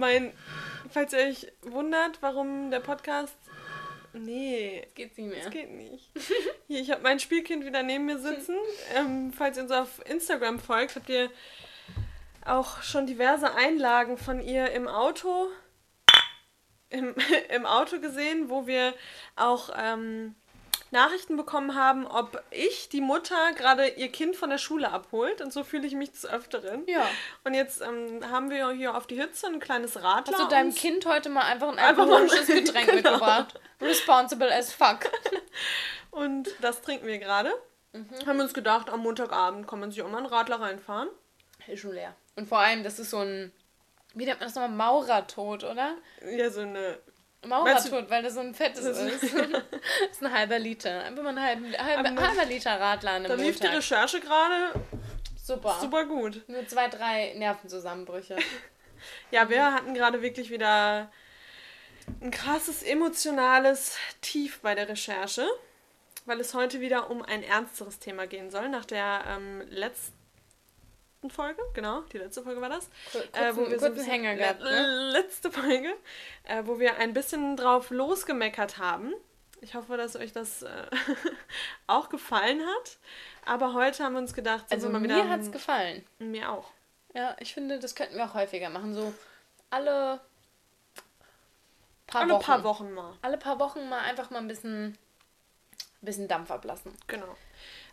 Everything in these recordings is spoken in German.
mein, falls ihr euch wundert, warum der Podcast. Nee. Geht nicht mehr. Das geht nicht. Hier, ich habe mein Spielkind wieder neben mir sitzen. Ähm, falls ihr uns auf Instagram folgt, habt ihr auch schon diverse Einlagen von ihr im Auto im, im Auto gesehen, wo wir auch ähm, Nachrichten bekommen haben, ob ich, die Mutter, gerade ihr Kind von der Schule abholt. Und so fühle ich mich des Öfteren. Ja. Und jetzt ähm, haben wir hier auf die Hütze ein kleines Radler. Hast du deinem Kind heute mal einfach ein Einfach mal- alkoholisches Getränk Genau. mitgebracht? Responsible as fuck. Und das trinken wir gerade. Mhm. Haben wir uns gedacht, am Montagabend kann man sich auch mal einen Radler reinfahren. Ist schon leer. Und vor allem, das ist so ein, wie nennt man das nochmal? Maurertod, oder? Ja, so eine. Maurertod, weil das so ein fettes Das ist. ist- das ist ein halber Liter. Einfach mal halben, halber, Aber- halber Liter Radler an Da lief die. Recherche gerade Super. super gut. Nur zwei, drei Nervenzusammenbrüche. Ja, wir hatten gerade wirklich wieder ein krasses emotionales Tief bei der Recherche, weil es heute wieder um ein ernsteres Thema gehen soll. Nach der ähm, letzten Folge, genau, die letzte Folge war das. Kur- äh, wo kurzen- wir so ein kurzen bisschen- Hänger gehabt, ne? Letzte Folge, äh, wo wir ein bisschen drauf losgemeckert haben. Ich hoffe, dass euch das äh, auch gefallen hat. Aber heute haben wir uns gedacht, Also wir mal mir wieder. hat's gefallen. Mir auch. Ja, ich finde, das könnten wir auch häufiger machen. So alle paar Alle Wochen. paar Wochen mal. Alle paar Wochen mal einfach mal ein bisschen, bisschen Dampf ablassen. Genau.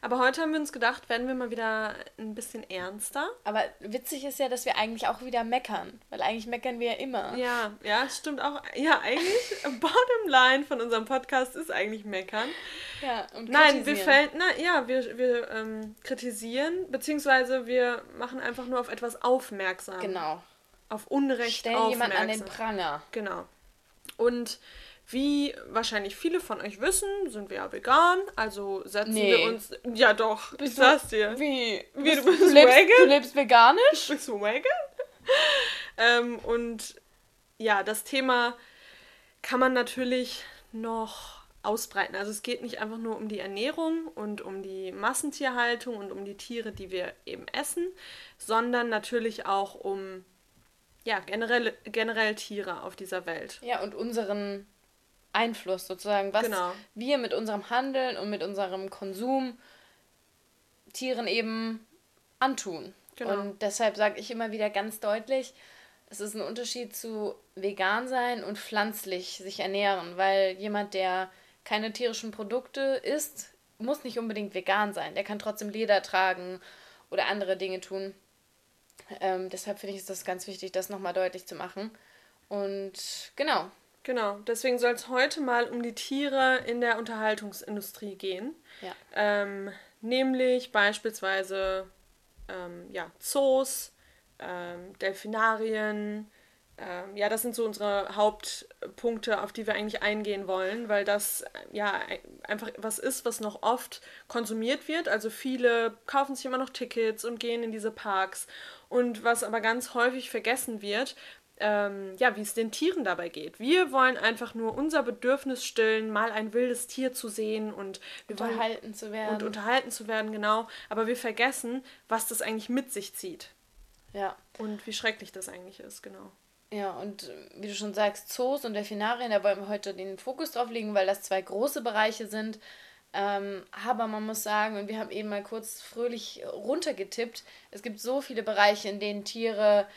Aber heute haben wir uns gedacht, werden wir mal wieder ein bisschen ernster. Aber witzig ist ja, dass wir eigentlich auch wieder meckern. Weil eigentlich meckern wir ja immer. Ja, ja, stimmt auch. Ja, eigentlich, bottom line von unserem Podcast ist eigentlich meckern. Ja, und Nein, wir fällen, na, ja, wir, wir ähm, kritisieren, beziehungsweise wir machen einfach nur auf etwas aufmerksam. Genau. Auf Unrecht Stellen jemand aufmerksam. an den Pranger. Genau. Und wie wahrscheinlich viele von euch wissen, sind wir ja vegan, also setzen Nee. wir uns. Ja, doch, ich Bist du- sag's dir. Wie? Wie, du du, bist lebst, vegan? du lebst veganisch? Bist du vegan? ähm, und ja, das Thema kann man natürlich noch ausbreiten. Also es geht nicht einfach nur um die Ernährung und um die Massentierhaltung und um die Tiere, die wir eben essen, sondern natürlich auch um ja, generell, generell Tiere auf dieser Welt. Ja, und unseren Einfluss sozusagen, was Genau. wir mit unserem Handeln und mit unserem Konsum Tieren eben antun. Genau. Und deshalb sage ich immer wieder ganz deutlich, es ist ein Unterschied zu vegan sein und pflanzlich sich ernähren, weil jemand, der keine tierischen Produkte isst, muss nicht unbedingt vegan sein. Der kann trotzdem Leder tragen oder andere Dinge tun. Ähm, deshalb finde ich es das ganz wichtig, das nochmal deutlich zu machen. Und genau, Genau, deswegen soll es heute mal um die Tiere in der Unterhaltungsindustrie gehen. ja. Ähm, nämlich beispielsweise ähm, ja, Zoos, ähm, Delfinarien. Ähm, ja, das sind so unsere Hauptpunkte, auf die wir eigentlich eingehen wollen, weil das ja ein- einfach was ist, was noch oft konsumiert wird. Also viele kaufen sich immer noch Tickets und gehen in diese Parks. Und was aber ganz häufig vergessen wird, ähm, ja, wie es den Tieren dabei geht. Wir wollen einfach nur unser Bedürfnis stillen, mal ein wildes Tier zu sehen und wollen unterhalten zu werden. und unterhalten zu werden, genau. Aber wir vergessen, was das eigentlich mit sich zieht ja. und wie schrecklich das eigentlich ist, genau. Ja, und äh, wie du schon sagst, Zoos und Delfinarien, da wollen wir heute den Fokus drauf legen, weil das zwei große Bereiche sind. Ähm, aber man muss sagen, und wir haben eben mal kurz fröhlich runtergetippt, es gibt so viele Bereiche, in denen Tiere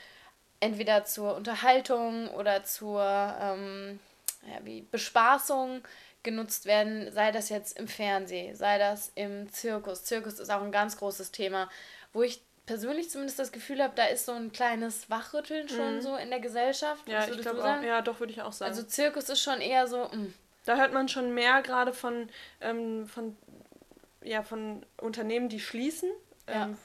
entweder zur Unterhaltung oder zur ähm, ja, wie Bespaßung genutzt werden, sei das jetzt im Fernsehen, sei das im Zirkus. Zirkus ist auch ein ganz großes Thema, wo ich persönlich zumindest das Gefühl habe, da ist so ein kleines Wachrütteln schon so in der Gesellschaft. Ja, ich glaube auch. Ja, doch, würde ich auch sagen. Also Zirkus ist schon eher so, mm, da hört man schon mehr gerade von, ähm, von, ja, von Unternehmen, die schließen. Ja. Ähm,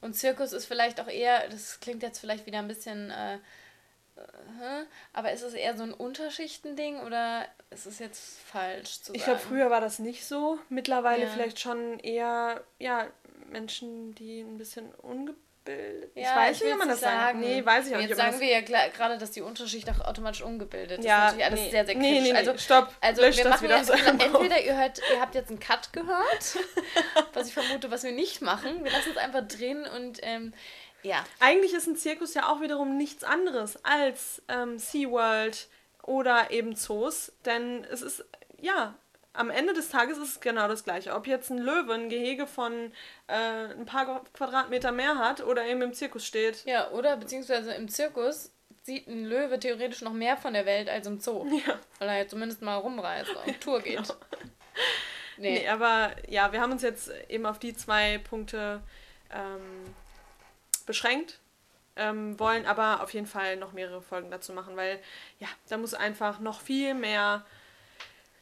Und Zirkus ist vielleicht auch eher, das klingt jetzt vielleicht wieder ein bisschen, äh, äh, aber ist es eher so ein Unterschichtending oder ist es jetzt falsch zu ich sagen? glaube, früher war das nicht so. Mittlerweile Ja. vielleicht schon eher, ja, Menschen, die ein bisschen ungebildet. Ich Ja, weiß nicht, wie man das sagt. Nee, weiß ich auch Jetzt nicht. sagen wir ja gerade, dass die Unterschicht auch automatisch ungebildet ist. Ja, Das ist natürlich alles nee. sehr, sehr Nee, kritisch. nee, nee, also, stopp. Also wir das machen ja, entweder ihr hört, ihr habt jetzt einen Cut gehört, was ich vermute, was wir nicht machen. Wir lassen es einfach drin und ähm, Ja. Eigentlich ist ein Zirkus ja auch wiederum nichts anderes als ähm, SeaWorld oder eben Zoos, denn es ist, ja, am Ende des Tages ist es genau das Gleiche. Ob jetzt ein Löwe ein Gehege von äh, ein paar Quadratmeter mehr hat oder eben im Zirkus steht. Ja, oder beziehungsweise im Zirkus sieht ein Löwe theoretisch noch mehr von der Welt als im Zoo. Ja. Weil er jetzt zumindest mal rumreist, auf Tour geht. Genau. Nee. nee. aber ja, wir haben uns jetzt eben auf die zwei Punkte ähm, beschränkt. Ähm, wollen aber auf jeden Fall noch mehrere Folgen dazu machen, weil ja, da muss einfach noch viel mehr,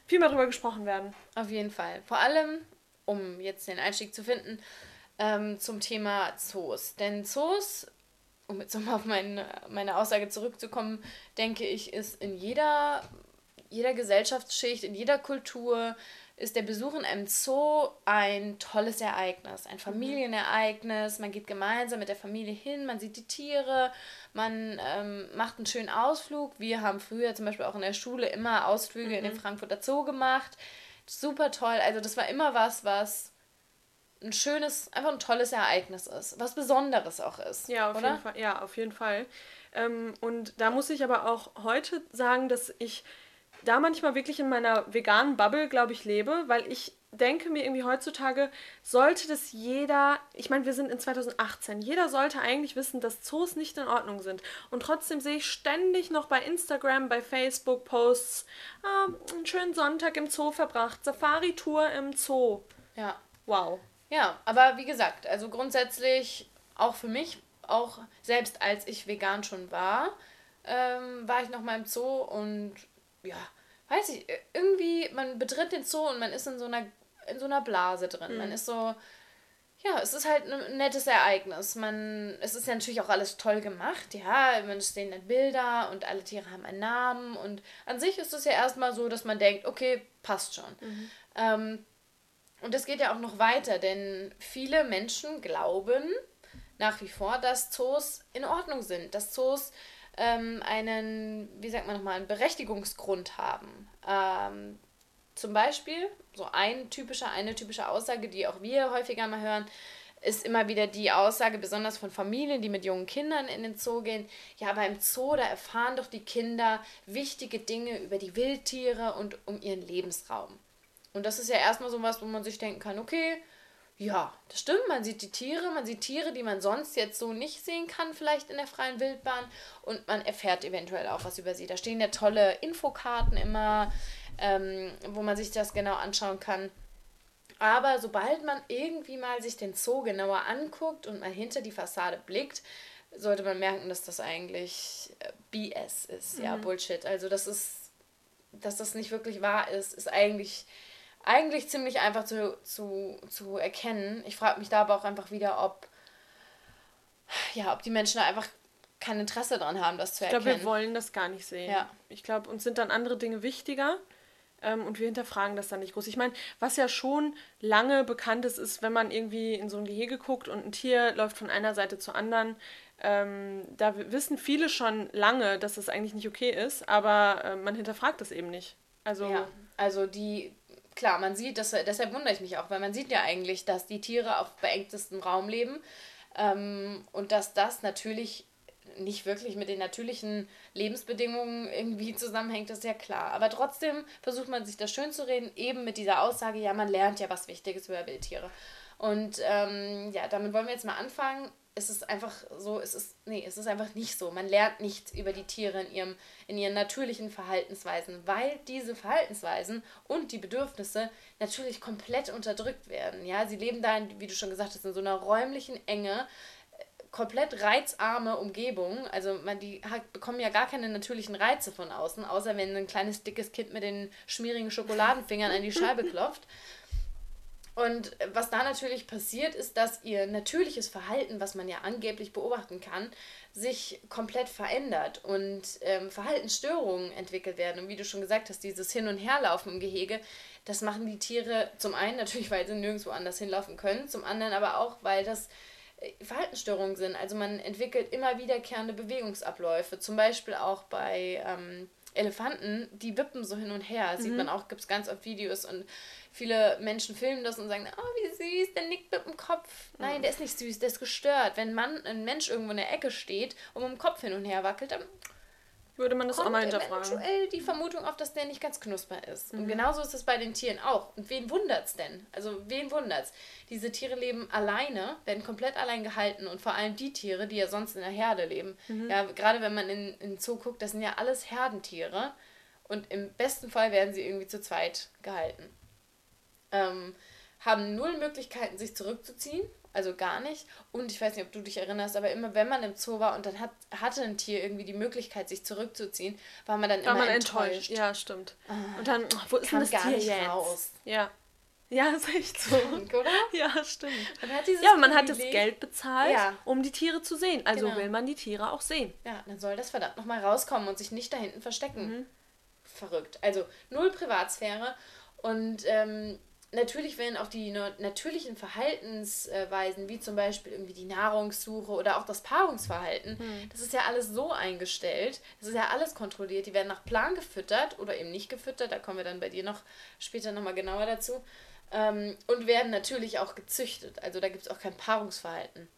viel mehr drüber gesprochen werden. Auf jeden Fall. Vor allem, um jetzt den Einstieg zu finden, ähm, zum Thema Zoos. Denn Zoos um jetzt nochmal auf meine, meine Aussage zurückzukommen, denke ich, ist in jeder, jeder Gesellschaftsschicht, in jeder Kultur, ist der Besuch in einem Zoo ein tolles Ereignis, ein mhm. Familienereignis. Man geht gemeinsam mit der Familie hin, man sieht die Tiere, man ähm, macht einen schönen Ausflug. Wir haben früher zum Beispiel auch in der Schule immer Ausflüge mhm. in den mhm. Frankfurter Zoo gemacht. Super toll. Also das war immer was, was ein schönes, einfach ein tolles Ereignis ist, was Besonderes auch ist. Ja, auf oder? jeden Fall. Ja, auf jeden Fall. Ähm, und da muss ich aber auch heute sagen, dass ich da manchmal wirklich in meiner veganen Bubble, glaube ich, lebe, weil ich denke mir irgendwie heutzutage, sollte das jeder, ich meine, wir sind in 2018, jeder sollte eigentlich wissen, dass Zoos nicht in Ordnung sind. Und trotzdem sehe ich ständig noch bei Instagram, bei Facebook Posts, ah, einen schönen Sonntag im Zoo verbracht, Safari-Tour im Zoo. Ja. Wow. Ja, aber wie gesagt, also grundsätzlich auch für mich, auch selbst als ich vegan schon war, ähm, war ich noch mal im Zoo und ja, weiß ich, irgendwie, man betritt den Zoo und man ist in so einer, in so einer Blase drin. Mhm. Man ist so, ja, es ist halt ein nettes Ereignis. Man, es ist ja natürlich auch alles toll gemacht, ja, man stehen dann Bilder und alle Tiere haben einen Namen und an sich ist es ja erstmal so, dass man denkt, okay, passt schon. Mhm. Ähm, und es geht ja auch noch weiter, denn viele Menschen glauben nach wie vor, dass Zoos in Ordnung sind, dass Zoos ähm, einen, wie sagt man nochmal, einen Berechtigungsgrund haben. Ähm, zum Beispiel, so ein typischer, eine typische Aussage, die auch wir häufiger mal hören, ist immer wieder die Aussage, besonders von Familien, die mit jungen Kindern in den Zoo gehen. Ja, aber im Zoo, da erfahren doch die Kinder wichtige Dinge über die Wildtiere und um ihren Lebensraum. Und das ist ja erstmal so was, wo man sich denken kann, okay, ja, das stimmt, man sieht die Tiere, man sieht Tiere, die man sonst jetzt so nicht sehen kann, vielleicht in der freien Wildbahn und man erfährt eventuell auch was über sie. Da stehen ja tolle Infokarten immer, ähm, wo man sich das genau anschauen kann. Aber sobald man irgendwie mal sich den Zoo genauer anguckt und mal hinter die Fassade blickt, sollte man merken, dass das eigentlich äh, BS ist, ja, mhm. Bullshit. Also, das ist, dass das nicht wirklich wahr ist, ist eigentlich eigentlich ziemlich einfach zu, zu, zu erkennen. Ich frage mich da aber auch einfach wieder, ob, ja, ob die Menschen da einfach kein Interesse daran haben, das zu erkennen. Ich glaube, wir wollen das gar nicht sehen. Ja. Ich glaube, uns sind dann andere Dinge wichtiger ähm, und wir hinterfragen das dann nicht groß. Ich meine, was ja schon lange bekannt ist, ist, wenn man irgendwie in so ein Gehege guckt und ein Tier läuft von einer Seite zur anderen. Ähm, da wissen viele schon lange, dass das eigentlich nicht okay ist, aber äh, man hinterfragt das eben nicht. Also, ja, also die, klar, man sieht, das, deshalb wundere ich mich auch, weil man sieht ja eigentlich, dass die Tiere auf beengtestem Raum leben ähm, und dass das natürlich nicht wirklich mit den natürlichen Lebensbedingungen irgendwie zusammenhängt, ist ja klar. Aber trotzdem versucht man sich das schön zu reden, eben mit dieser Aussage, ja, man lernt ja was Wichtiges über Wildtiere. Und ähm, ja, damit wollen wir jetzt mal anfangen es ist einfach so, es ist, nee, es ist einfach nicht so. Man lernt nichts über die Tiere in, ihrem, in ihren natürlichen Verhaltensweisen, weil diese Verhaltensweisen und die Bedürfnisse natürlich komplett unterdrückt werden. Ja, sie leben da, in, wie du schon gesagt hast, in so einer räumlichen Enge, komplett reizarme Umgebung. Also man, die hat, bekommen ja gar keine natürlichen Reize von außen, außer wenn ein kleines dickes Kind mit den schmierigen Schokoladenfingern an die Scheibe klopft. Und was da natürlich passiert, ist, dass ihr natürliches Verhalten, was man ja angeblich beobachten kann, sich komplett verändert und ähm, Verhaltensstörungen entwickelt werden. Und wie du schon gesagt hast, dieses Hin- und Herlaufen im Gehege, das machen die Tiere zum einen natürlich, weil sie nirgendwo anders hinlaufen können, zum anderen aber auch, weil das äh, Verhaltensstörungen sind. Also man entwickelt immer wiederkehrende Bewegungsabläufe, zum Beispiel auch bei ähm, Elefanten, die wippen so hin und her. Mhm. Sieht man auch, gibt es ganz oft Videos und viele Menschen filmen das und sagen, oh, wie süß, der nickt mit dem Kopf. Nein, mhm. der ist nicht süß, der ist gestört. Wenn man, ein Mensch irgendwo in der Ecke steht und mit dem Kopf hin und her wackelt, dann würde man das auch mal hinterfragen. eventuell die Vermutung auf, dass der nicht ganz knusper ist. Mhm. Und genauso ist es bei den Tieren auch. Und wen wundert's denn? Also wen wundert's? Diese Tiere leben alleine, werden komplett allein gehalten und vor allem die Tiere, die ja sonst in der Herde leben. Mhm. Ja, gerade wenn man in, in Zoo guckt, das sind ja alles Herdentiere. Und im besten Fall werden sie irgendwie zu zweit gehalten. Ähm, haben null Möglichkeiten, sich zurückzuziehen also gar nicht. Und ich weiß nicht, ob du dich erinnerst, aber immer wenn man im Zoo war und dann hat, hatte ein Tier irgendwie die Möglichkeit, sich zurückzuziehen, war man dann war immer man enttäuscht. enttäuscht. Ja, stimmt. Ah, und dann, wo ist denn das gar Tier nicht jetzt? raus. Ja. Ja, ist echt so. Oder? Ja, stimmt. Man hat ja, man hat das Geld bezahlt, ja. um die Tiere zu sehen. Also genau. will man die Tiere auch sehen. Ja, dann soll das verdammt nochmal rauskommen und sich nicht da hinten verstecken. Mhm. Verrückt. Also null Privatsphäre. Und ähm, natürlich werden auch die natürlichen Verhaltensweisen, wie zum Beispiel irgendwie die Nahrungssuche oder auch das Paarungsverhalten, hm. das ist ja alles so eingestellt, das ist ja alles kontrolliert, die werden nach Plan gefüttert oder eben nicht gefüttert, da kommen wir dann bei dir noch später nochmal genauer dazu, ähm, und werden natürlich auch gezüchtet, also da gibt es auch kein Paarungsverhalten.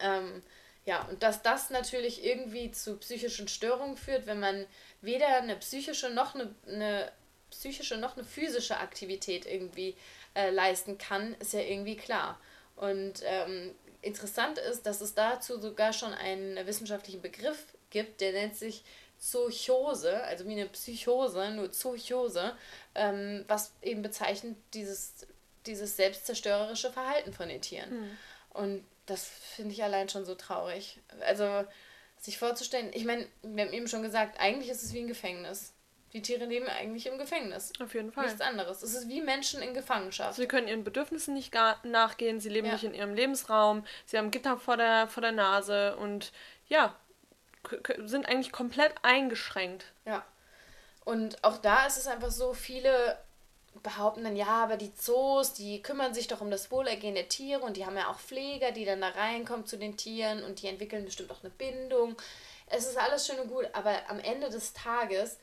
Ähm, ja, und dass das natürlich irgendwie zu psychischen Störungen führt, wenn man weder eine psychische noch eine, eine psychische noch eine physische Aktivität irgendwie äh, leisten kann, ist ja irgendwie klar. Und ähm, interessant ist, dass es dazu sogar schon einen wissenschaftlichen Begriff gibt, der nennt sich Zochose, also wie eine Psychose, nur Zochose, ähm, was eben bezeichnet dieses, dieses selbstzerstörerische Verhalten von den Tieren. Mhm. Und das finde ich allein schon so traurig. Also sich vorzustellen, ich meine, wir haben eben schon gesagt, eigentlich ist es wie ein Gefängnis. Die Tiere leben eigentlich im Gefängnis. Auf jeden Fall. Nichts anderes. Es ist wie Menschen in Gefangenschaft. Sie können ihren Bedürfnissen nicht nachgehen, sie leben ja. nicht in ihrem Lebensraum, sie haben Gitter vor der, vor der Nase und ja, sind eigentlich komplett eingeschränkt. Ja. Und auch da ist es einfach so, viele behaupten dann, ja, aber die Zoos, die kümmern sich doch um das Wohlergehen der Tiere und die haben ja auch Pfleger, die dann da reinkommen zu den Tieren und die entwickeln bestimmt auch eine Bindung. Es ist alles schön und gut, aber am Ende des Tages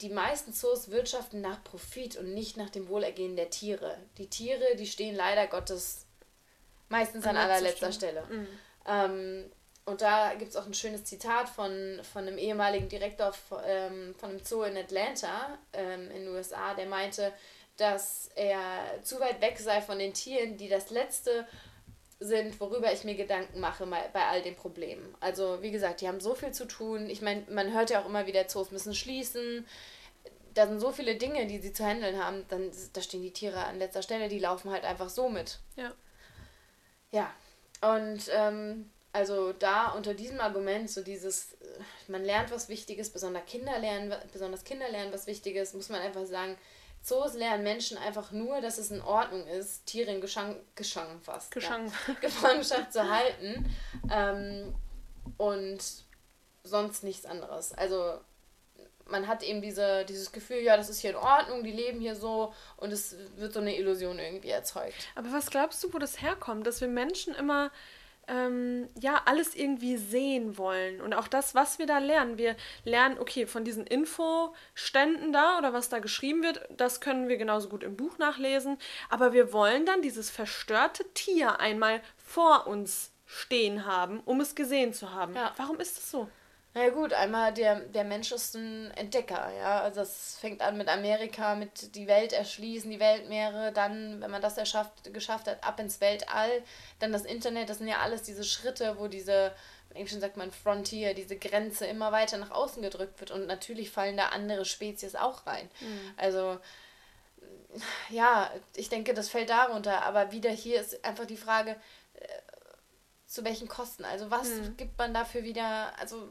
die meisten Zoos wirtschaften nach Profit und nicht nach dem Wohlergehen der Tiere. Die Tiere, die stehen leider Gottes meistens an, an allerletzter Stelle. Mhm. Ähm, und da gibt es auch ein schönes Zitat von, von einem ehemaligen Direktor ähm, von einem Zoo in Atlanta ähm, in den USA, der meinte, dass er zu weit weg sei von den Tieren, die das letzte sind, worüber ich mir Gedanken mache bei all den Problemen. Also wie gesagt, die haben so viel zu tun. Ich meine, man hört ja auch immer wieder, Zoos müssen schließen. Da sind so viele Dinge, die sie zu handeln haben. Dann da stehen die Tiere an letzter Stelle, die laufen halt einfach so mit. Ja. Ja. Und ähm, also da unter diesem Argument, so dieses, man lernt was Wichtiges, besonders Kinder lernen, besonders Kinder lernen was Wichtiges, muss man einfach sagen, Zoos lernen Menschen einfach nur, dass es in Ordnung ist, Tiere in Geschang, Geschang fast, Geschang. Ja, Gefangenschaft zu halten ähm, und sonst nichts anderes. Also man hat eben diese, dieses Gefühl, ja, das ist hier in Ordnung, die leben hier so und es wird so eine Illusion irgendwie erzeugt. Aber was glaubst du, wo das herkommt, dass wir Menschen immer ähm, ja, alles irgendwie sehen wollen. Und auch das, was wir da lernen. Wir lernen, okay, von diesen Infoständen da oder was da geschrieben wird, das können wir genauso gut im Buch nachlesen. Aber wir wollen dann dieses verstörte Tier einmal vor uns stehen haben, um es gesehen zu haben. Ja. Warum ist das so? Na ja, gut, einmal der, der Mensch ist ein Entdecker, ja. Also das fängt an mit Amerika, mit die Welt erschließen, die Weltmeere, dann, wenn man das erschafft, geschafft hat, ab ins Weltall, dann das Internet, das sind ja alles diese Schritte, wo diese, im Englischen sagt man Frontier, diese Grenze immer weiter nach außen gedrückt wird und natürlich fallen da andere Spezies auch rein. Mhm. Also ja, ich denke, das fällt darunter, aber wieder hier ist einfach die Frage, äh, zu welchen Kosten? Also was mhm. gibt man dafür wieder, also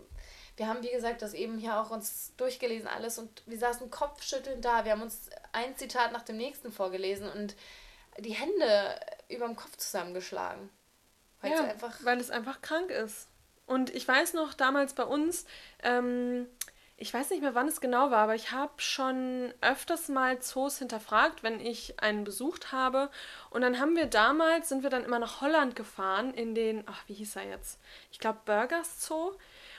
wir haben, wie gesagt, das eben hier auch uns durchgelesen alles und wir saßen kopfschüttelnd da. Wir haben uns ein Zitat nach dem nächsten vorgelesen und die Hände über dem Kopf zusammengeschlagen. Weil ja, es einfach weil es einfach krank ist. Und ich weiß noch, damals bei uns, ähm, ich weiß nicht mehr, wann es genau war, aber ich habe schon öfters mal Zoos hinterfragt, wenn ich einen besucht habe. Und dann haben wir damals, sind wir dann immer nach Holland gefahren, in den, ach, wie hieß er jetzt? Ich glaube, Burgers Zoo.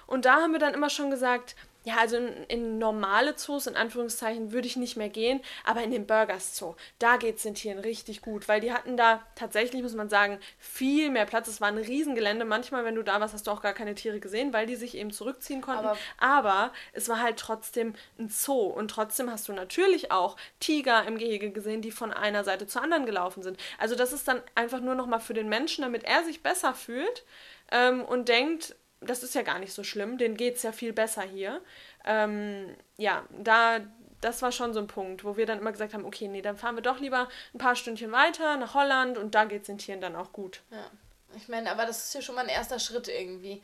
Und da haben wir dann immer schon gesagt, ja, also in, in, normale Zoos, in Anführungszeichen, würde ich nicht mehr gehen, aber in den Burgers Zoo, da geht es den Tieren richtig gut, weil die hatten da tatsächlich, muss man sagen, viel mehr Platz. Es war ein Riesengelände. Manchmal, wenn du da warst, hast du auch gar keine Tiere gesehen, weil die sich eben zurückziehen konnten. Aber, aber es war halt trotzdem ein Zoo und trotzdem hast du natürlich auch Tiger im Gehege gesehen, die von einer Seite zur anderen gelaufen sind. Also das ist dann einfach nur nochmal für den Menschen, damit er sich besser fühlt ähm, und denkt, das ist ja gar nicht so schlimm, denen geht es ja viel besser hier. Ähm, ja, da, das war schon so ein Punkt, wo wir dann immer gesagt haben, okay, nee, dann fahren wir doch lieber ein paar Stündchen weiter nach Holland und da geht es den Tieren dann auch gut. Ja, ich meine, aber das ist ja schon mal ein erster Schritt irgendwie.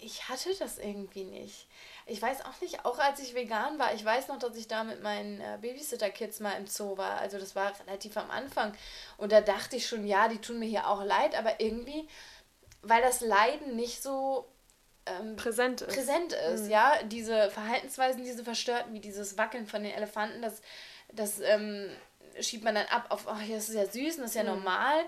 Ich hatte das irgendwie nicht. Ich weiß auch nicht, auch als ich vegan war, ich weiß noch, dass ich da mit meinen äh, Babysitter-Kids mal im Zoo war. Also das war relativ am Anfang. Und da dachte ich schon, ja, die tun mir hier auch leid, aber irgendwie, weil das Leiden nicht so ähm, präsent ist. Präsent ist, mhm. ja. Diese Verhaltensweisen, diese verstörten, wie dieses Wackeln von den Elefanten, das, das ähm, schiebt man dann ab auf, ach, das ist ja süß und das ist ja mhm. normal.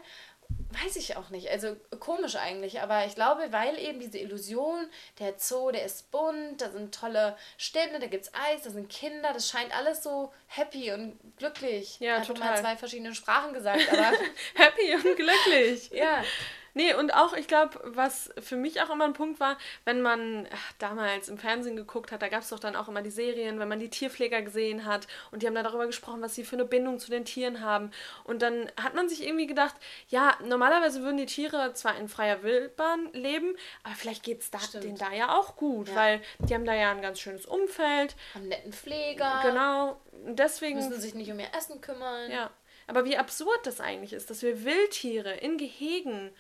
Weiß ich auch nicht. Also komisch eigentlich, aber ich glaube, weil eben diese Illusion, der Zoo, der ist bunt, da sind tolle Stände, da gibt's Eis, da sind Kinder, das scheint alles so happy und glücklich. Ja, Einfach total. mal zwei verschiedene Sprachen gesagt, aber. happy und glücklich. ja. Nee, und auch, ich glaube, was für mich auch immer ein Punkt war, wenn man ach, damals im Fernsehen geguckt hat, da gab es doch dann auch immer die Serien, wenn man die Tierpfleger gesehen hat und die haben dann darüber gesprochen, was sie für eine Bindung zu den Tieren haben. Und dann hat man sich irgendwie gedacht, ja, normalerweise würden die Tiere zwar in freier Wildbahn leben, aber vielleicht geht es da, denen da ja auch gut, ja. weil die haben da ja ein ganz schönes Umfeld. Haben netten Pfleger. Genau. Deswegen. Müssen sich nicht um ihr Essen kümmern. Ja. Aber wie absurd das eigentlich ist, dass wir Wildtiere in Gehegen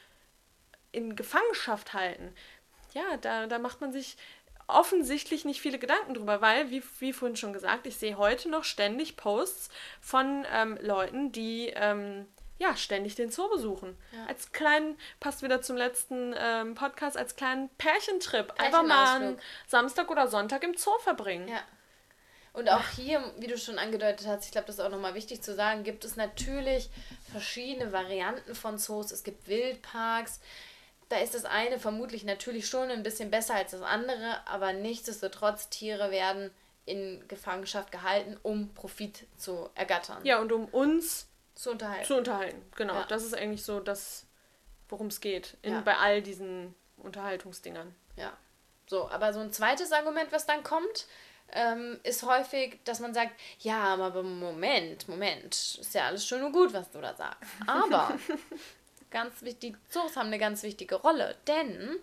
in Gefangenschaft halten, ja, da, da macht man sich offensichtlich nicht viele Gedanken drüber, weil, wie, wie vorhin schon gesagt, ich sehe heute noch ständig Posts von ähm, Leuten, die ähm, ja ständig den Zoo besuchen. Ja. Als kleinen, passt wieder zum letzten ähm, Podcast, als kleinen Pärchentrip. Einfach mal einen Samstag oder Sonntag im Zoo verbringen. Ja. Und auch hier, wie du schon angedeutet hast, ich glaube, das ist auch nochmal wichtig zu sagen, gibt es natürlich verschiedene Varianten von Zoos. Es gibt Wildparks, da ist das eine vermutlich natürlich schon ein bisschen besser als das andere, aber nichtsdestotrotz, Tiere werden in Gefangenschaft gehalten, um Profit zu ergattern. Ja, und um uns zu unterhalten. Zu unterhalten, genau. Ja. Das ist eigentlich so das, worum es geht, in, ja. bei all diesen Unterhaltungsdingern. Ja. So, aber so ein zweites Argument, was dann kommt, ähm, ist häufig, dass man sagt, ja, aber Moment, Moment, ist ja alles schön und gut, was du da sagst. Aber ganz wichtig, Zoos haben eine ganz wichtige Rolle, denn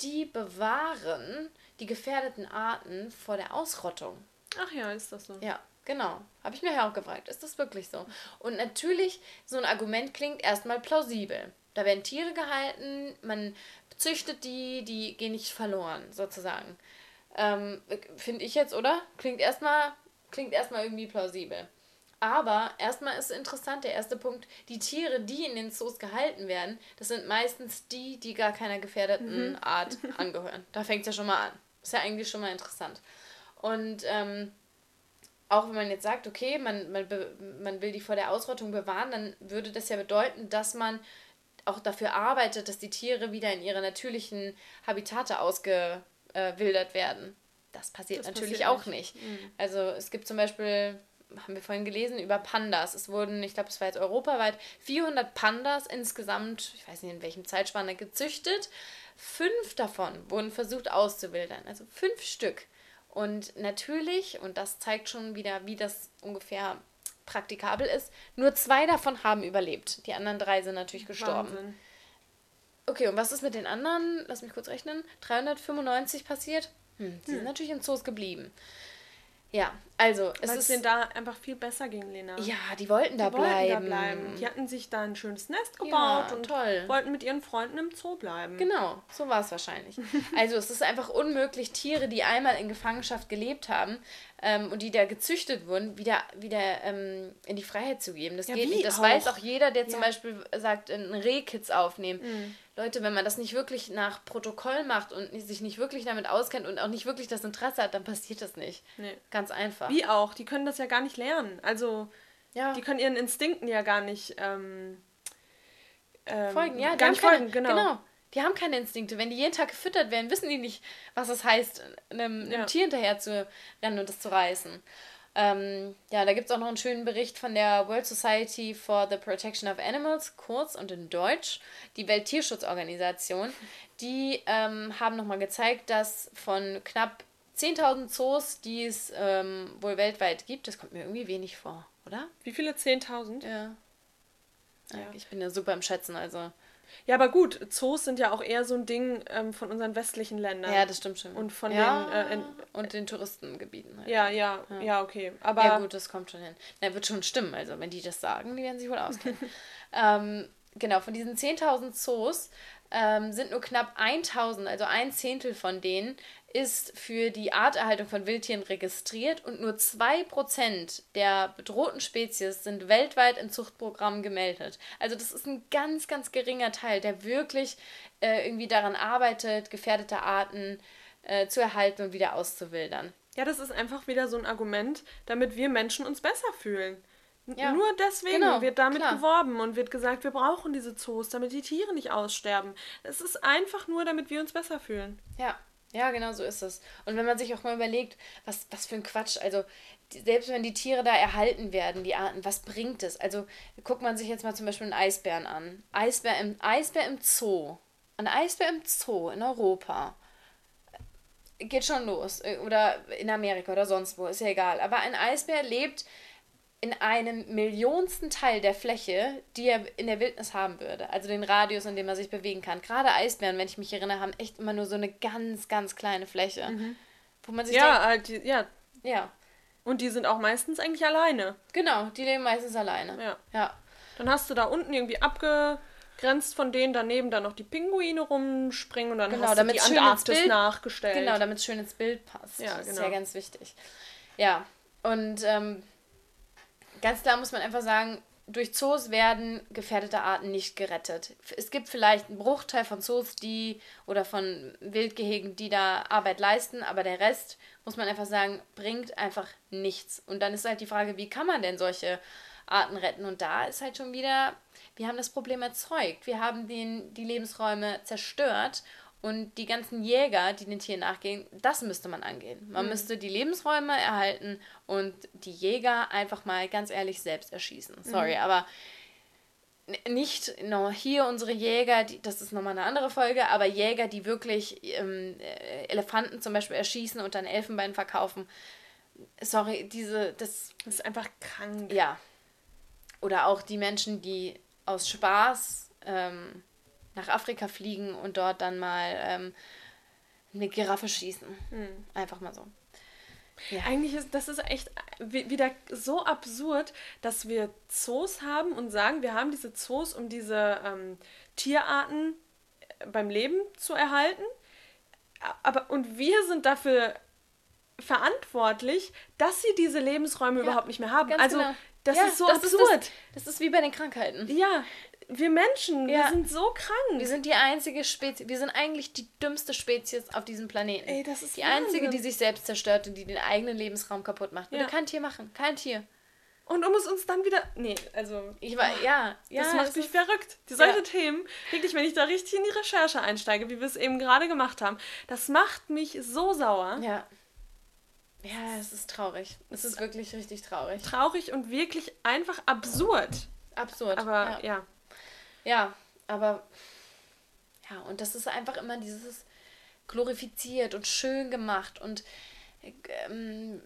die bewahren die gefährdeten Arten vor der Ausrottung. Ach ja, ist das so? Ja, genau. Habe ich mir ja auch gefragt, ist das wirklich so? Und natürlich, so ein Argument klingt erstmal plausibel. Da werden Tiere gehalten, man züchtet die, die gehen nicht verloren, sozusagen. Ähm, Finde ich jetzt, oder? Klingt erstmal, klingt erstmal irgendwie plausibel. Aber erstmal ist interessant, der erste Punkt, die Tiere, die in den Zoos gehalten werden, das sind meistens die, die gar keiner gefährdeten mhm. Art angehören. Da fängt es ja schon mal an. Ist ja eigentlich schon mal interessant. Und ähm, auch wenn man jetzt sagt, okay, man, man, man will die vor der Ausrottung bewahren, dann würde das ja bedeuten, dass man auch dafür arbeitet, dass die Tiere wieder in ihre natürlichen Habitate ausgewildert werden. Das passiert das natürlich passiert auch nicht. nicht. Mhm. Also es gibt zum Beispiel haben wir vorhin gelesen, über Pandas. Es wurden, ich glaube, es war jetzt europaweit, 400 Pandas insgesamt, ich weiß nicht in welchem Zeitspanne, gezüchtet. Fünf davon wurden versucht auszuwildern, also fünf Stück. Und natürlich, und das zeigt schon wieder, wie das ungefähr praktikabel ist, nur zwei davon haben überlebt. Die anderen drei sind natürlich gestorben. Wahnsinn. Okay, und was ist mit den anderen? Lass mich kurz rechnen. 395 passiert? Hm, die hm. sind natürlich in Zoos geblieben. Ja, also es Weil ist denen da einfach viel besser ging, Lena. Ja, die wollten da, die bleiben. Wollten da bleiben. Die hatten sich da ein schönes Nest gebaut ja, und toll. wollten mit ihren Freunden im Zoo bleiben. Genau, so war es wahrscheinlich. also es ist einfach unmöglich, Tiere, die einmal in Gefangenschaft gelebt haben ähm, und die da gezüchtet wurden, wieder, wieder ähm, in die Freiheit zu geben. Das ja, geht nicht. Das auch? weiß auch jeder, der ja. zum Beispiel sagt, ein Rehkitz aufnehmen. Mhm. Leute, wenn man das nicht wirklich nach Protokoll macht und sich nicht wirklich damit auskennt und auch nicht wirklich das Interesse hat, dann passiert das nicht. Nee. Ganz einfach. Wie auch, die können das ja gar nicht lernen. Also, ja. die können ihren Instinkten ja gar nicht ähm, ähm, folgen. Ja, gar nicht folgen, genau. genau. Die haben keine Instinkte. Wenn die jeden Tag gefüttert werden, wissen die nicht, was es heißt, einem, einem ja. Tier hinterher zu rennen und das zu reißen. Ähm, ja, da gibt es auch noch einen schönen Bericht von der World Society for the Protection of Animals, kurz und in Deutsch, die Welttierschutzorganisation. Die ähm, haben nochmal gezeigt, dass von knapp 10.000 Zoos, die es ähm, wohl weltweit gibt, das kommt mir irgendwie wenig vor, oder? Wie viele? 10.000? Ja. ja. Ich bin ja super im Schätzen, also. Ja, aber gut, Zoos sind ja auch eher so ein Ding ähm, von unseren westlichen Ländern. Ja, das stimmt schon. Und von ja, den äh, in, und den Touristengebieten halt. Ja, ja, ja, ja, okay. Aber ja, gut, das kommt schon hin. Na, wird schon stimmen. Also, wenn die das sagen, die werden sich wohl auskennen. ähm, genau, von diesen 10.000 Zoos ähm, sind nur knapp 1.000, also ein Zehntel von denen, ist für die Arterhaltung von Wildtieren registriert und nur 2% der bedrohten Spezies sind weltweit in Zuchtprogrammen gemeldet. Also das ist ein ganz, ganz geringer Teil, der wirklich äh, irgendwie daran arbeitet, gefährdete Arten äh, zu erhalten und wieder auszuwildern. Ja, das ist einfach wieder so ein Argument, damit wir Menschen uns besser fühlen. Ja, Nur deswegen genau, wird damit klar. geworben und wird gesagt, wir brauchen diese Zoos, damit die Tiere nicht aussterben. Es ist einfach nur, damit wir uns besser fühlen. Ja, ja, genau so ist es. Und wenn man sich auch mal überlegt, was, was für ein Quatsch, also selbst wenn die Tiere da erhalten werden, die Arten, was bringt es? Also guckt man sich jetzt mal zum Beispiel einen Eisbären an. Eisbär im, Eisbär im Zoo. Ein Eisbär im Zoo in Europa. Geht schon los. Oder in Amerika oder sonst wo, ist ja egal. Aber ein Eisbär lebt in einem Millionsten Teil der Fläche, die er in der Wildnis haben würde. Also den Radius, in dem er sich bewegen kann. Gerade Eisbären, wenn ich mich erinnere, haben echt immer nur so eine ganz, ganz kleine Fläche. Mhm. Wo man sich ja, denkt, halt, ja. Ja. Und die sind auch meistens eigentlich alleine. Genau, die leben meistens alleine. Ja. ja. Dann hast du da unten irgendwie abgegrenzt von denen, daneben dann noch die Pinguine rumspringen und dann genau, hast du die Antarktis Bild, nachgestellt. Genau, damit es schön ins Bild passt. Ja, genau. Das ist ja ganz wichtig. Ja, und ähm, ganz klar muss man einfach sagen, durch Zoos werden gefährdete Arten nicht gerettet. Es gibt vielleicht einen Bruchteil von Zoos, die oder von Wildgehegen, die da Arbeit leisten, aber der Rest, muss man einfach sagen, bringt einfach nichts. Und dann ist halt die Frage, wie kann man denn solche Arten retten? Und da ist halt schon wieder, wir haben das Problem erzeugt. Wir haben den, die Lebensräume zerstört und die ganzen Jäger, die den Tieren nachgehen, das müsste man angehen. Man mhm. müsste die Lebensräume erhalten und die Jäger einfach mal ganz ehrlich selbst erschießen. Sorry, mhm. aber nicht no, hier unsere Jäger, die, das ist nochmal eine andere Folge, aber Jäger, die wirklich ähm, äh, Elefanten zum Beispiel erschießen und dann Elfenbein verkaufen. Sorry, diese, das, das ist einfach krank. Ja. Oder auch die Menschen, die aus Spaß ähm, nach Afrika fliegen und dort dann mal ähm, eine Giraffe schießen. Mhm. Einfach mal so. Ja. Eigentlich ist das ist echt wieder so absurd, dass wir Zoos haben und sagen, wir haben diese Zoos, um diese ähm, Tierarten äh, beim Leben zu erhalten. Aber und wir sind dafür verantwortlich, dass sie diese Lebensräume ja, überhaupt nicht mehr haben. Also genau. das ja, ist so das absurd. Ist das, das, ist wie bei den Krankheiten. Ja, wir Menschen, ja. wir sind so krank. Wir sind die einzige Spezies, wir sind eigentlich die dümmste Spezies auf diesem Planeten. Ey, das ist Die Wahnsinn. einzige, die sich selbst zerstört und die den eigenen Lebensraum kaputt macht. Würde kein Tier machen, kein Tier. Und um es uns dann wieder. Nee, also. Ich war, ja, ja. Das macht mich verrückt. Die solche ja. Themen, wirklich, wenn ich da richtig in die Recherche einsteige, wie wir es eben gerade gemacht haben, das macht mich so sauer. Ja. Ja, es ist traurig. Es ist wirklich richtig traurig. Traurig und wirklich einfach absurd. Absurd. Aber ja. ja. Ja, aber ja, und das ist einfach immer dieses glorifiziert und schön gemacht und ähm,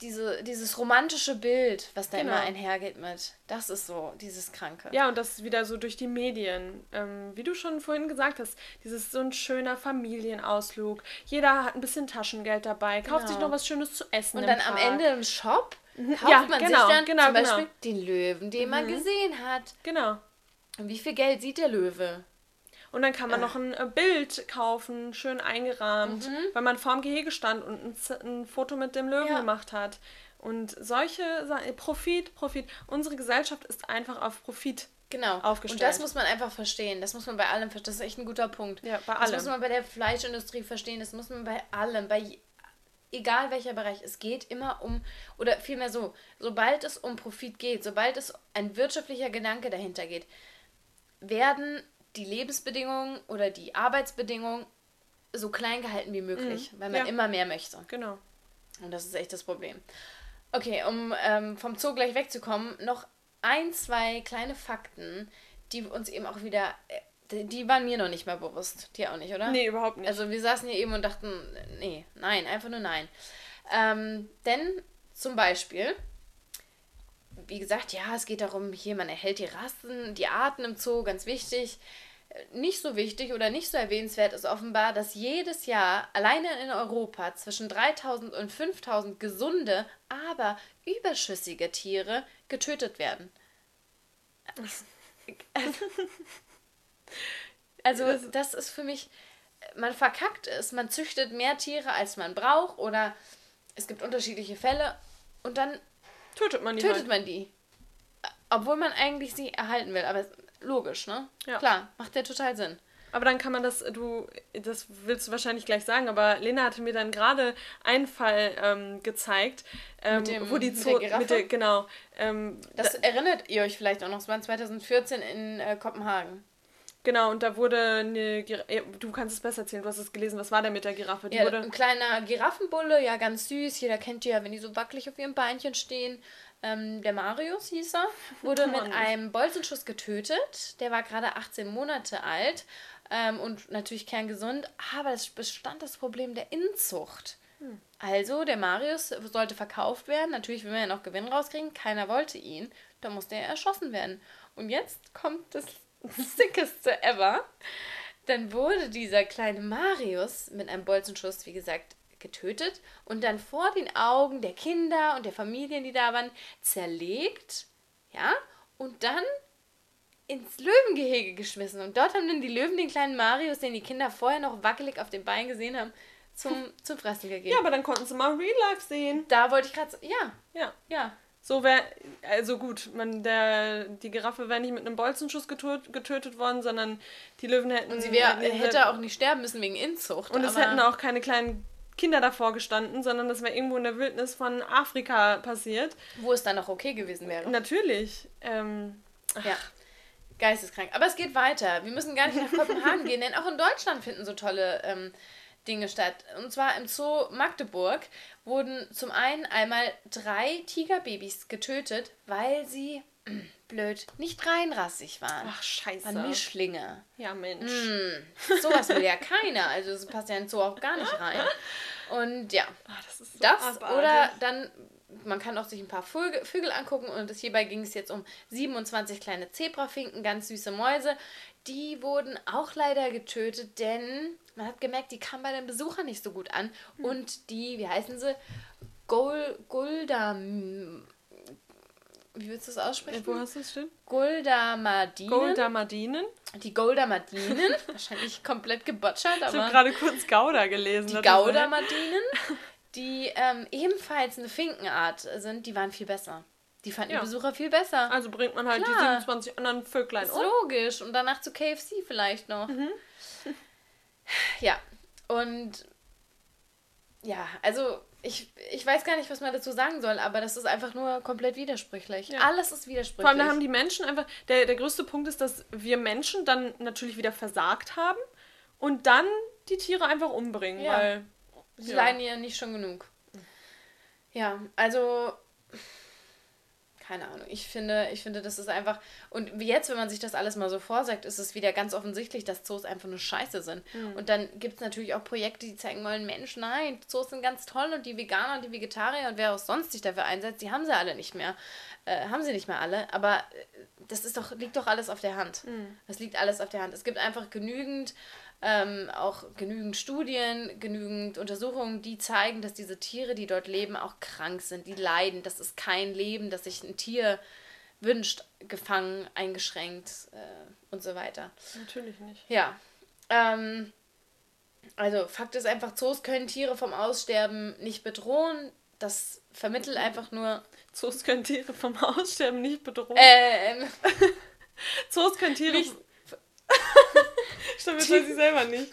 diese, dieses romantische Bild, was da genau. immer einhergeht mit, das ist so, dieses Kranke. Ja, und das ist wieder so durch die Medien. Ähm, wie du schon vorhin gesagt hast, dieses so ein schöner Familienausflug. Jeder hat ein bisschen Taschengeld dabei, kauft genau. sich noch was Schönes zu essen. Und dann Park. am Ende im Shop mhm. kauft ja, man genau, sich dann genau, zum Beispiel genau. den Löwen, den mhm. man gesehen hat. Genau. Und wie viel Geld sieht der Löwe? Und dann kann man äh. noch ein äh, Bild kaufen, schön eingerahmt, mhm. weil man vorm Gehege stand und ein, ein Foto mit dem Löwen ja. gemacht hat. Und solche Profit, Profit. Unsere Gesellschaft ist einfach auf Profit genau. aufgestellt. Und das muss man einfach verstehen. Das muss man bei allem verstehen. Das ist echt ein guter Punkt. Ja, bei allem. Das muss man bei der Fleischindustrie verstehen. Das muss man bei allem, bei egal welcher Bereich, es geht immer um, oder vielmehr so, sobald es um Profit geht, sobald es ein wirtschaftlicher Gedanke dahinter geht, werden die Lebensbedingungen oder die Arbeitsbedingungen so klein gehalten wie möglich, mhm. weil man ja. immer mehr möchte. Genau. Und das ist echt das Problem. Okay, um ähm, vom Zoo gleich wegzukommen, noch ein, zwei kleine Fakten, die uns eben auch wieder. Äh, die waren mir noch nicht mal bewusst. Die auch nicht, oder? Nee, überhaupt nicht. Also wir saßen hier eben und dachten, nee, nein, einfach nur nein. Ähm, denn zum Beispiel, wie gesagt, ja, es geht darum, hier, man erhält die Rassen, die Arten im Zoo, ganz wichtig. Nicht so wichtig oder nicht so erwähnenswert ist offenbar, dass jedes Jahr alleine in Europa zwischen 3000 und 5000 gesunde, aber überschüssige Tiere getötet werden. Also, das ist für mich, man verkackt es, man züchtet mehr Tiere, als man braucht, oder es gibt unterschiedliche Fälle und dann tötet man die. Tötet halt. man die. Obwohl man eigentlich sie erhalten will, aber logisch, ne? Ja. Klar, macht ja total Sinn. Aber dann kann man das, du, das willst du wahrscheinlich gleich sagen, aber Lena hatte mir dann gerade einen Fall ähm, gezeigt, ähm, dem, wo die Zoo, mit der, genau. Ähm, das da, erinnert ihr euch vielleicht auch noch, es war 2014 in äh, Kopenhagen. Genau, und da wurde eine Giraffe, du kannst es besser erzählen, du hast es gelesen, was war denn mit der Giraffe? Die ja, wurde ein kleiner Giraffenbulle, ja ganz süß, jeder kennt die ja, wenn die so wackelig auf ihren Beinchen stehen. Ähm, der Marius hieß er, wurde mit einem Bolzenschuss getötet, der war gerade 18 Monate alt ähm, und natürlich kerngesund, aber es bestand das Problem der Inzucht. Hm. Also, der Marius sollte verkauft werden, natürlich will man ja noch Gewinn rauskriegen, keiner wollte ihn, da musste er erschossen werden. Und jetzt kommt das sickeste ever. Dann wurde dieser kleine Marius mit einem Bolzenschuss, wie gesagt, getötet und dann vor den Augen der Kinder und der Familien, die da waren, zerlegt, ja, und dann ins Löwengehege geschmissen. Und dort haben dann die Löwen den kleinen Marius, den die Kinder vorher noch wackelig auf dem Bein gesehen haben, zum, zum Fressen gegeben. Ja, aber dann konnten sie mal Real Life sehen. Da wollte ich gerade ja. Ja. Ja. So wäre, also gut, man, der, die Giraffe wäre nicht mit einem Bolzenschuss getötet, getötet worden, sondern die Löwen hätten. Und sie wär, hätte auch nicht sterben müssen wegen Inzucht. Und es hätten auch keine kleinen Kinder davor gestanden, sondern das wäre irgendwo in der Wildnis von Afrika passiert. Wo es dann auch okay gewesen wäre. Natürlich. Ähm, ja. Geisteskrank. Aber es geht weiter. Wir müssen gar nicht nach Kopenhagen gehen, denn auch in Deutschland finden so tolle ähm, Dinge statt. Und zwar im Zoo Magdeburg wurden zum einen einmal drei Tigerbabys getötet, weil sie blöd nicht reinrassig waren. Ach, scheiße. Waren Mischlinge. Ja, Mensch. Mm, sowas will ja keiner. Also es passt ja in Zoo auch gar nicht rein. Und ja, Ach, das, ist so das oder dann man kann auch sich ein paar Vögel, Vögel angucken und das hierbei ging es jetzt um 27 kleine Zebrafinken, ganz süße Mäuse. Die wurden auch leider getötet, denn man hat gemerkt, die kamen bei den Besuchern nicht so gut an. Mhm. Und die, wie heißen sie? Gol, Gulda. Wie willst du das aussprechen? Wo hast du es stehen? Goldamadinen. Goldamadinen? Die Goldamadinen. Wahrscheinlich komplett gebotschert, aber. Ich habe gerade kurz Gouda gelesen. Die Goudamadinen, die ähm, ebenfalls eine Finkenart sind, die waren viel besser. Die fanden ja. die Besucher viel besser. Also bringt man halt Klar. die 27 anderen Vöglein um. Ist logisch. Und danach zu KFC vielleicht noch. Mhm. Ja, und ja, also ich, ich weiß gar nicht, was man dazu sagen soll, aber das ist einfach nur komplett widersprüchlich. Ja. Alles ist widersprüchlich. Vor allem, da haben die Menschen einfach, der, der größte Punkt ist, dass wir Menschen dann natürlich wieder versagt haben und dann die Tiere einfach umbringen, ja. weil. Sie ja. leiden ja nicht schon genug. Ja, also keine Ahnung. Ich finde, ich finde, das ist einfach. Und jetzt, wenn man sich das alles mal so vorsagt, ist es wieder ganz offensichtlich, dass Zoos einfach nur scheiße sind. Mhm. Und dann gibt es natürlich auch Projekte, die zeigen wollen, Mensch, nein, Zoos sind ganz toll und die Veganer und die Vegetarier und wer auch sonst sich dafür einsetzt, die haben sie alle nicht mehr. Äh, haben sie nicht mehr alle. Aber äh, das ist doch, liegt doch alles auf der Hand. Mhm. Das liegt alles auf der Hand. Es gibt einfach genügend ähm, auch genügend Studien, genügend Untersuchungen, die zeigen, dass diese Tiere, die dort leben, auch krank sind, die leiden. Das ist kein Leben, das sich ein Tier wünscht, gefangen, eingeschränkt äh, und so weiter. Natürlich nicht. Ja. Ähm, also Fakt ist einfach, Zoos können Tiere vom Aussterben nicht bedrohen. Das vermittelt einfach nur. Zoos können Tiere vom Aussterben nicht bedrohen. Ähm. Zoos können Tiere. Nicht, Stimmt, das weiß ich selber nicht.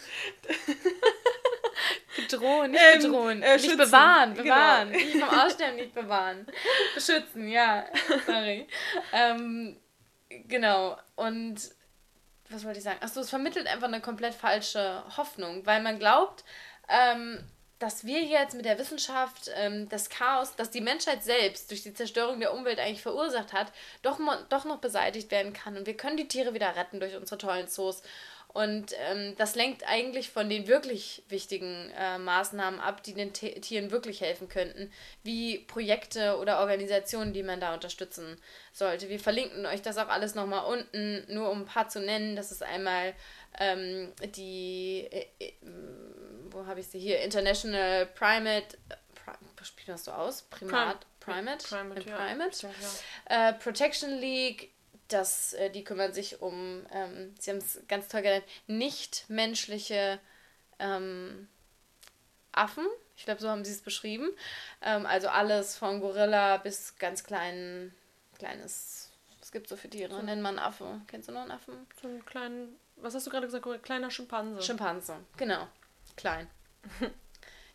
Bedrohen, nicht ähm, bedrohen. Äh, nicht bewahren, bewahren. Genau. Nicht vom Aussterben nicht bewahren. Beschützen, ja. Sorry. ähm, genau. Und was wollte ich sagen? Achso, es vermittelt einfach eine komplett falsche Hoffnung, weil man glaubt, ähm, dass wir jetzt mit der Wissenschaft ähm, das Chaos, das die Menschheit selbst durch die Zerstörung der Umwelt eigentlich verursacht hat, doch, doch noch beseitigt werden kann. Und wir können die Tiere wieder retten durch unsere tollen Zoos. Und ähm, das lenkt eigentlich von den wirklich wichtigen äh, Maßnahmen ab, die den T Tieren wirklich helfen könnten, wie Projekte oder Organisationen, die man da unterstützen sollte. Wir verlinken euch das auch alles nochmal unten, nur um ein paar zu nennen. Das ist einmal ähm, die, äh, äh, wo habe ich sie hier? International Primate, Pri spricht das so aus? Primat, Primate? Primate, Primate. Ja. Ja. Äh, Protection League, das, äh, die kümmern sich um, ähm, sie haben es ganz toll genannt, nicht menschliche ähm, Affen. Ich glaube, so haben sie es beschrieben. Ähm, also alles von Gorilla bis ganz kleinen, kleines, was gibt es so für Tiere? So. Nennt man Affe. Kennst du noch einen Affen? So einen kleinen, was hast du gerade gesagt? Kleiner Schimpanse. Schimpanse, genau. Klein.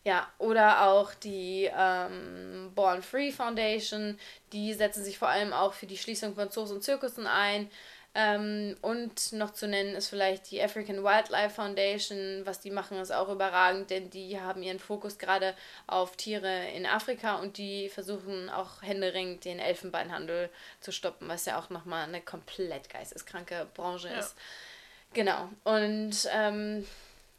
Ja, oder auch die ähm, Born Free Foundation, die setzen sich vor allem auch für die Schließung von Zoos und Zirkussen ein. Ähm, und noch zu nennen ist vielleicht die African Wildlife Foundation. Was die machen, ist auch überragend, denn die haben ihren Fokus gerade auf Tiere in Afrika und die versuchen auch händeringend den Elfenbeinhandel zu stoppen, was ja auch nochmal eine komplett geisteskranke Branche ja. ist. Genau. Und ähm,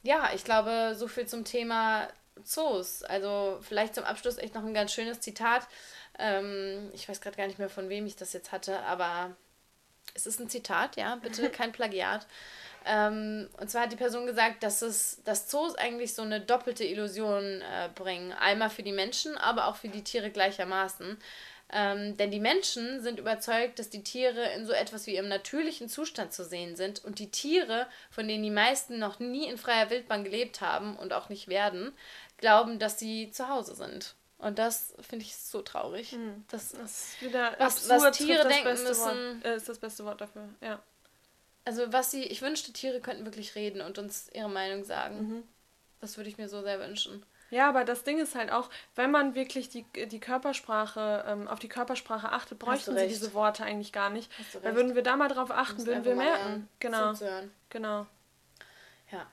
ja, ich glaube, so viel zum Thema Zoos. Also vielleicht zum Abschluss echt noch ein ganz schönes Zitat. Ähm, ich weiß gerade gar nicht mehr, von wem ich das jetzt hatte, aber es ist ein Zitat, ja, bitte kein Plagiat. Ähm, und zwar hat die Person gesagt, dass es, dass Zoos eigentlich so eine doppelte Illusion äh, bringen. Einmal für die Menschen, aber auch für die Tiere gleichermaßen. Ähm, denn die Menschen sind überzeugt, dass die Tiere in so etwas wie ihrem natürlichen Zustand zu sehen sind und die Tiere, von denen die meisten noch nie in freier Wildbahn gelebt haben und auch nicht werden, glauben, dass sie zu Hause sind. Und das finde ich so traurig. Mhm. Das, das ist wieder was, was Tiere denken müssen. Wort, äh, ist das beste Wort dafür, ja. Also was sie, ich wünschte, Tiere könnten wirklich reden und uns ihre Meinung sagen. Mhm. Das würde ich mir so sehr wünschen. Ja, aber das Ding ist halt auch, wenn man wirklich die, die Körpersprache, ähm, auf die Körpersprache achtet, bräuchten sie diese Worte eigentlich gar nicht. Weil würden wir da mal drauf achten, würden wir merken. Genau. Genau. Ja.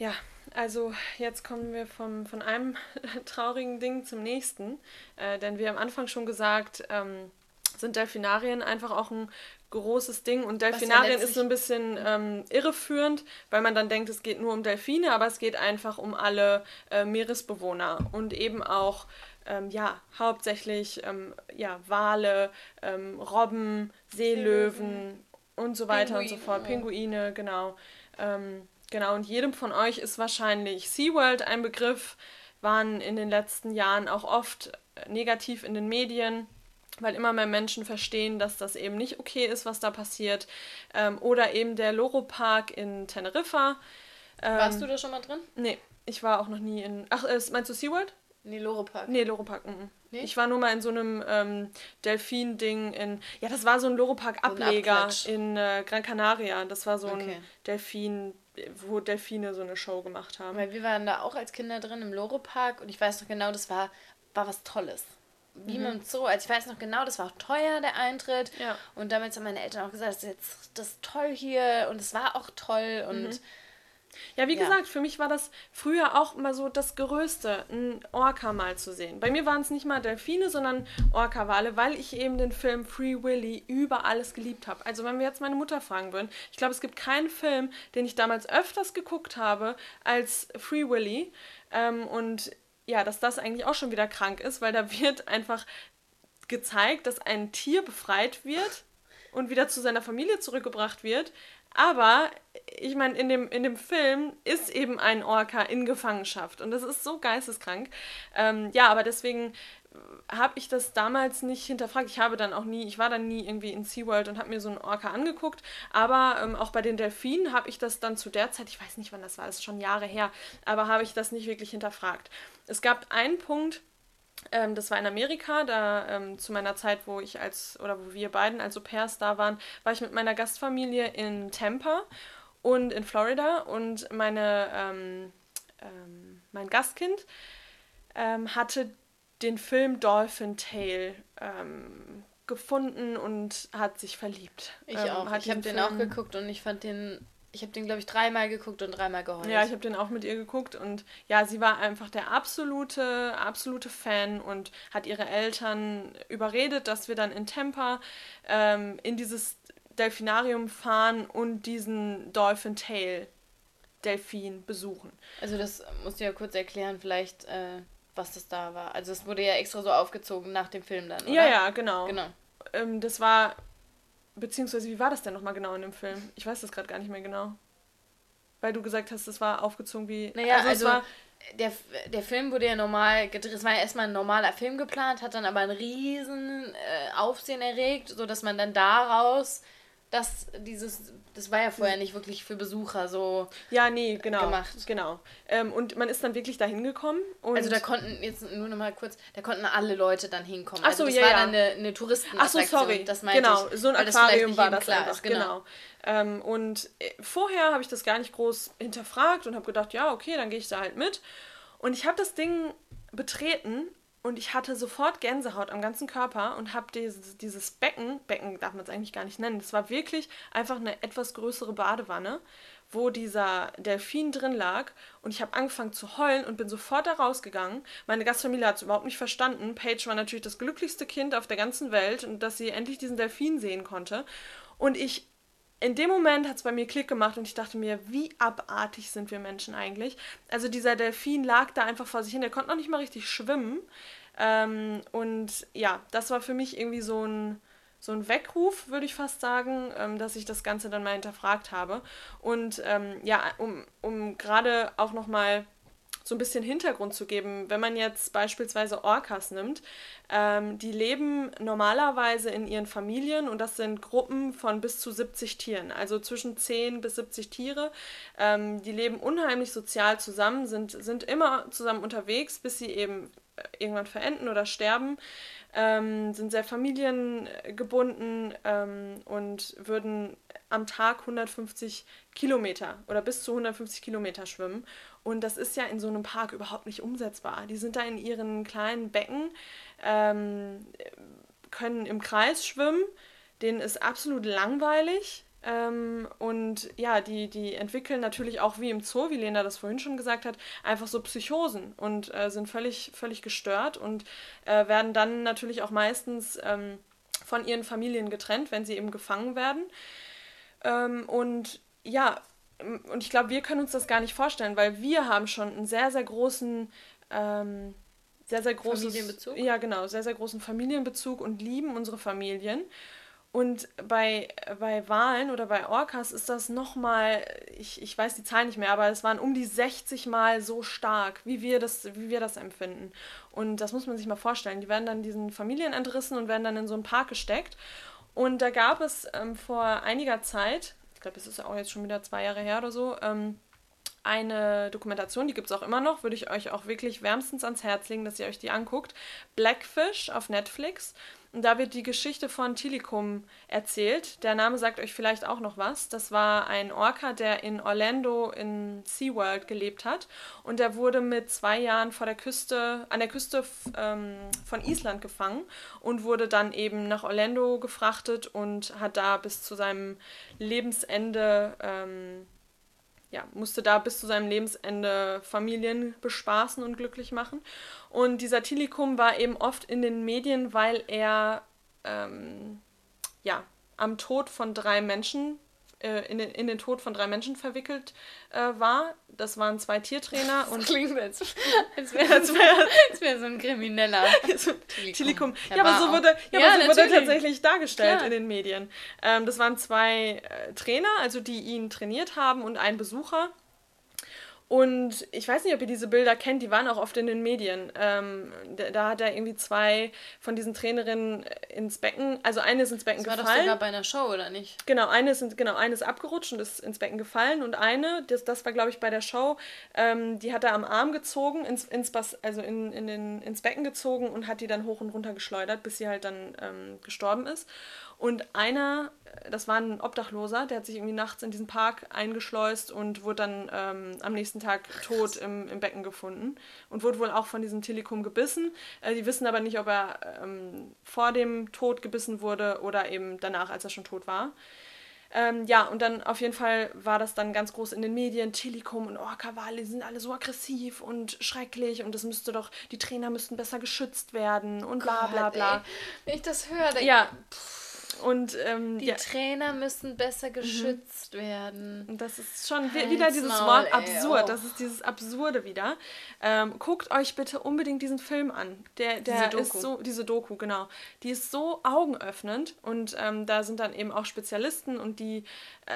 Ja, also jetzt kommen wir vom, von einem traurigen Ding zum nächsten. Äh, denn wie am Anfang schon gesagt, ähm, sind Delfinarien einfach auch ein großes Ding. Und Delfinarien ja ist so ein bisschen ähm, irreführend, weil man dann denkt, es geht nur um Delfine, aber es geht einfach um alle äh, Meeresbewohner und eben auch ähm, ja, hauptsächlich ähm, ja, Wale, ähm, Robben, Seelöwen, Seelöwen und so weiter Pinguine. und so fort. Pinguine, genau. Genau, und jedem von euch ist wahrscheinlich SeaWorld ein Begriff, waren in den letzten Jahren auch oft äh, negativ in den Medien, weil immer mehr Menschen verstehen, dass das eben nicht okay ist, was da passiert. Ähm, oder eben der Loro Park in Teneriffa. Ähm, Warst du da schon mal drin? Nee, ich war auch noch nie in. Ach, äh, meinst du SeaWorld? Nee, Loro Park. Nee, Loro Park. Nee? Ich war nur mal in so einem ähm, Delfin-Ding in. Ja, das war so ein Loro Park-Ableger so in äh, Gran Canaria. Das war so okay. ein Delfin wo Delfine so eine Show gemacht haben. Weil wir waren da auch als Kinder drin im Loro-Park und ich weiß noch genau, das war, war was Tolles. Wie mhm. mit Zoo. Also ich weiß noch genau, das war auch teuer, der Eintritt. Ja. Und damals haben meine Eltern auch gesagt, das ist jetzt das ist toll hier und es war auch toll und mhm. Ja, wie ja. gesagt, für mich war das früher auch immer so das Größte, ein Orca mal zu sehen. Bei mir waren es nicht mal Delfine, sondern Orca-Wale, weil ich eben den Film Free Willy über alles geliebt habe. Also wenn wir jetzt meine Mutter fragen würden, ich glaube, es gibt keinen Film, den ich damals öfters geguckt habe als Free Willy. Ähm, und ja, dass das eigentlich auch schon wieder krank ist, weil da wird einfach gezeigt, dass ein Tier befreit wird und wieder zu seiner Familie zurückgebracht wird, aber ich meine, in dem, in dem Film ist eben ein Orca in Gefangenschaft und das ist so geisteskrank. Ähm, ja, aber deswegen habe ich das damals nicht hinterfragt. Ich habe dann auch nie, ich war dann nie irgendwie in SeaWorld und habe mir so einen Orca angeguckt. Aber ähm, auch bei den Delfinen habe ich das dann zu der Zeit, ich weiß nicht wann das war, das ist schon Jahre her, aber habe ich das nicht wirklich hinterfragt. Es gab einen Punkt, ähm, das war in Amerika, da ähm, zu meiner Zeit, wo ich als, oder wo wir beiden als Au-pairs da waren, war ich mit meiner Gastfamilie in Tampa und in Florida und meine, ähm, ähm mein Gastkind ähm, hatte den Film Dolphin Tale ähm, gefunden und hat sich verliebt. Ich auch. Ich habe den auch geguckt und ich fand den ich habe den, glaube ich, dreimal geguckt und dreimal geheult. Ja, ich habe den auch mit ihr geguckt und ja, sie war einfach der absolute, absolute Fan und hat ihre Eltern überredet, dass wir dann in Tampa ähm, in dieses Delfinarium fahren und diesen Dolphin Tail Delfin besuchen. Also das musst du ja kurz erklären, vielleicht, äh, was das da war. Also es wurde ja extra so aufgezogen nach dem Film dann, oder? Ja, ja, genau. Genau. Ähm, das war Beziehungsweise, wie war das denn nochmal genau in dem Film? Ich weiß das gerade gar nicht mehr genau. Weil du gesagt hast, das war aufgezogen wie. Naja, also, also war, der, der Film wurde ja normal gedreht. Es war ja erstmal ein normaler Film geplant, hat dann aber einen riesen äh, Aufsehen erregt, sodass man dann daraus das dieses das war ja vorher nicht wirklich für Besucher so ja nee genau gemacht. genau. Ähm, und man ist dann wirklich da hingekommen also da konnten jetzt nur noch mal kurz da konnten alle Leute dann hinkommen. Ach so, also das ja, war ja. dann eine, eine Touristenattraktion Ach so sorry. das genau ich, so ein Aquarium das war das einfach ist, genau, genau. Ähm, und äh, vorher habe ich das gar nicht groß hinterfragt und habe gedacht ja okay dann gehe ich da halt mit. Und ich habe das Ding betreten und ich hatte sofort Gänsehaut am ganzen Körper und habe dieses, dieses Becken, Becken darf man es eigentlich gar nicht nennen, das war wirklich einfach eine etwas größere Badewanne, wo dieser Delfin drin lag. Und ich habe angefangen zu heulen und bin sofort da rausgegangen. Meine Gastfamilie hat es überhaupt nicht verstanden. Paige war natürlich das glücklichste Kind auf der ganzen Welt und dass sie endlich diesen Delfin sehen konnte. Und ich in dem Moment hat es bei mir Klick gemacht und ich dachte mir, wie abartig sind wir Menschen eigentlich? Also dieser Delfin lag da einfach vor sich hin, der konnte noch nicht mal richtig schwimmen. Ähm, und ja, das war für mich irgendwie so ein, so ein Weckruf, würde ich fast sagen, ähm, dass ich das Ganze dann mal hinterfragt habe. Und ähm, ja, um, um gerade auch nochmal so ein bisschen Hintergrund zu geben, wenn man jetzt beispielsweise Orcas nimmt, ähm, die leben normalerweise in ihren Familien und das sind Gruppen von bis zu 70 Tieren, also zwischen 10 bis 70 Tiere. Ähm, die leben unheimlich sozial zusammen, sind, sind immer zusammen unterwegs, bis sie eben äh, irgendwann verenden oder sterben. Ähm, sind sehr familiengebunden ähm, und würden am Tag 150 Kilometer oder bis zu 150 Kilometer schwimmen. Und das ist ja in so einem Park überhaupt nicht umsetzbar. Die sind da in ihren kleinen Becken, ähm, können im Kreis schwimmen, denen ist absolut langweilig. Ähm, und ja, die, die entwickeln natürlich auch wie im Zoo, wie Lena das vorhin schon gesagt hat, einfach so Psychosen und äh, sind völlig, völlig gestört und äh, werden dann natürlich auch meistens ähm, von ihren Familien getrennt, wenn sie eben gefangen werden. Ähm, und ja, und ich glaube, wir können uns das gar nicht vorstellen, weil wir haben schon einen sehr, sehr großen, ähm, sehr, sehr großen Familienbezug. Ja, genau, sehr, sehr großen Familienbezug und lieben unsere Familien. Und bei, bei Wahlen oder bei Orcas ist das nochmal, ich, ich weiß die Zahl nicht mehr, aber es waren um die 60 Mal so stark, wie wir, das, wie wir das empfinden. Und das muss man sich mal vorstellen. Die werden dann diesen Familien entrissen und werden dann in so einen Park gesteckt. Und da gab es ähm, vor einiger Zeit, ich glaube, es ist auch jetzt schon wieder zwei Jahre her oder so, ähm, eine Dokumentation, die gibt es auch immer noch, würde ich euch auch wirklich wärmstens ans Herz legen, dass ihr euch die anguckt. Blackfish auf Netflix. Und da wird die Geschichte von Tilikum erzählt. Der Name sagt euch vielleicht auch noch was. Das war ein Orca, der in Orlando in SeaWorld gelebt hat. Und der wurde mit zwei Jahren vor der Küste, an der Küste ähm, von Island gefangen und wurde dann eben nach Orlando gefrachtet und hat da bis zu seinem Lebensende ähm, ja, musste da bis zu seinem Lebensende Familien bespaßen und glücklich machen. Und dieser Tilikum war eben oft in den Medien, weil er ähm, ja, am Tod von drei Menschen äh, in, den, in den Tod von drei Menschen verwickelt äh, war. Das waren zwei Tiertrainer das und. Klingt als, als wäre wär, wär so ein Krimineller. so, Tilikum. Ja, aber so wurde, ja, ja, aber so wurde er tatsächlich dargestellt Klar. in den Medien. Ähm, das waren zwei äh, Trainer, also die ihn trainiert haben und ein Besucher. Und ich weiß nicht, ob ihr diese Bilder kennt, die waren auch oft in den Medien. Ähm, da, da, hat er irgendwie zwei von diesen Trainerinnen ins Becken, also eine ist ins Becken das gefallen. War doch sogar bei einer Show, oder nicht? Genau, eine ist, genau, eine ist abgerutscht und ist ins Becken gefallen und eine, das, das war glaube ich bei der Show, ähm, die hat er am Arm gezogen, ins, ins, also in, in den, ins Becken gezogen und hat die dann hoch und runter geschleudert, bis sie halt dann ähm, gestorben ist. Und einer, das war ein Obdachloser, der hat sich irgendwie nachts in diesen Park eingeschleust und wurde dann ähm, am nächsten Tag tot im, im Becken gefunden und wurde wohl auch von diesem Telekom gebissen. Äh, die wissen aber nicht, ob er ähm, vor dem Tod gebissen wurde oder eben danach, als er schon tot war. Ähm, ja, und dann auf jeden Fall war das dann ganz groß in den Medien. Telekom und Orca-Wale die sind alle so aggressiv und schrecklich und das müsste doch, die Trainer müssten besser geschützt werden und bla bla bla. Ey, wenn ich das höre, dann. Ja. Und ähm, Die ja. Trainer müssen besser geschützt werden. Und das ist schon Halt's wieder dieses Maul, Wort ey, absurd. oh. Das ist dieses Absurde wieder. Ähm, guckt euch bitte unbedingt diesen Film an. Der, der Diese ist Doku. so, diese Doku, genau. Die ist so augenöffnend und ähm, da sind dann eben auch Spezialisten und die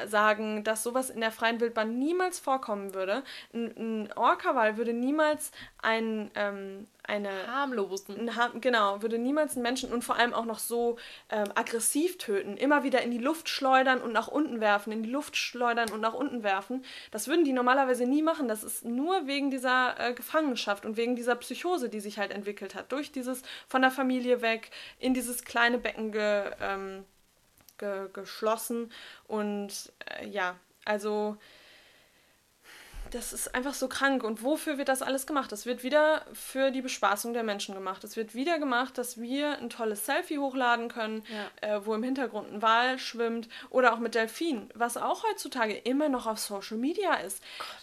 sagen, dass sowas in der freien Wildbahn niemals vorkommen würde. Ein, ein Orca-Wal würde niemals ein, ähm, eine Harmlosen. ein genau, würde niemals einen Menschen und vor allem auch noch so ähm, aggressiv töten, immer wieder in die Luft schleudern und nach unten werfen, in die Luft schleudern und nach unten werfen. Das würden die normalerweise nie machen. Das ist nur wegen dieser äh, Gefangenschaft und wegen dieser Psychose, die sich halt entwickelt hat. Durch dieses von der Familie weg in dieses kleine Becken ge, ähm, ge, geschlossen. Und äh, ja, also das ist einfach so krank. Und wofür wird das alles gemacht? Das wird wieder für die Bespaßung der Menschen gemacht. Es wird wieder gemacht, dass wir ein tolles Selfie hochladen können, Ja. äh, wo im Hintergrund ein Wal schwimmt oder auch mit Delfinen, was auch heutzutage immer noch auf Social Media ist.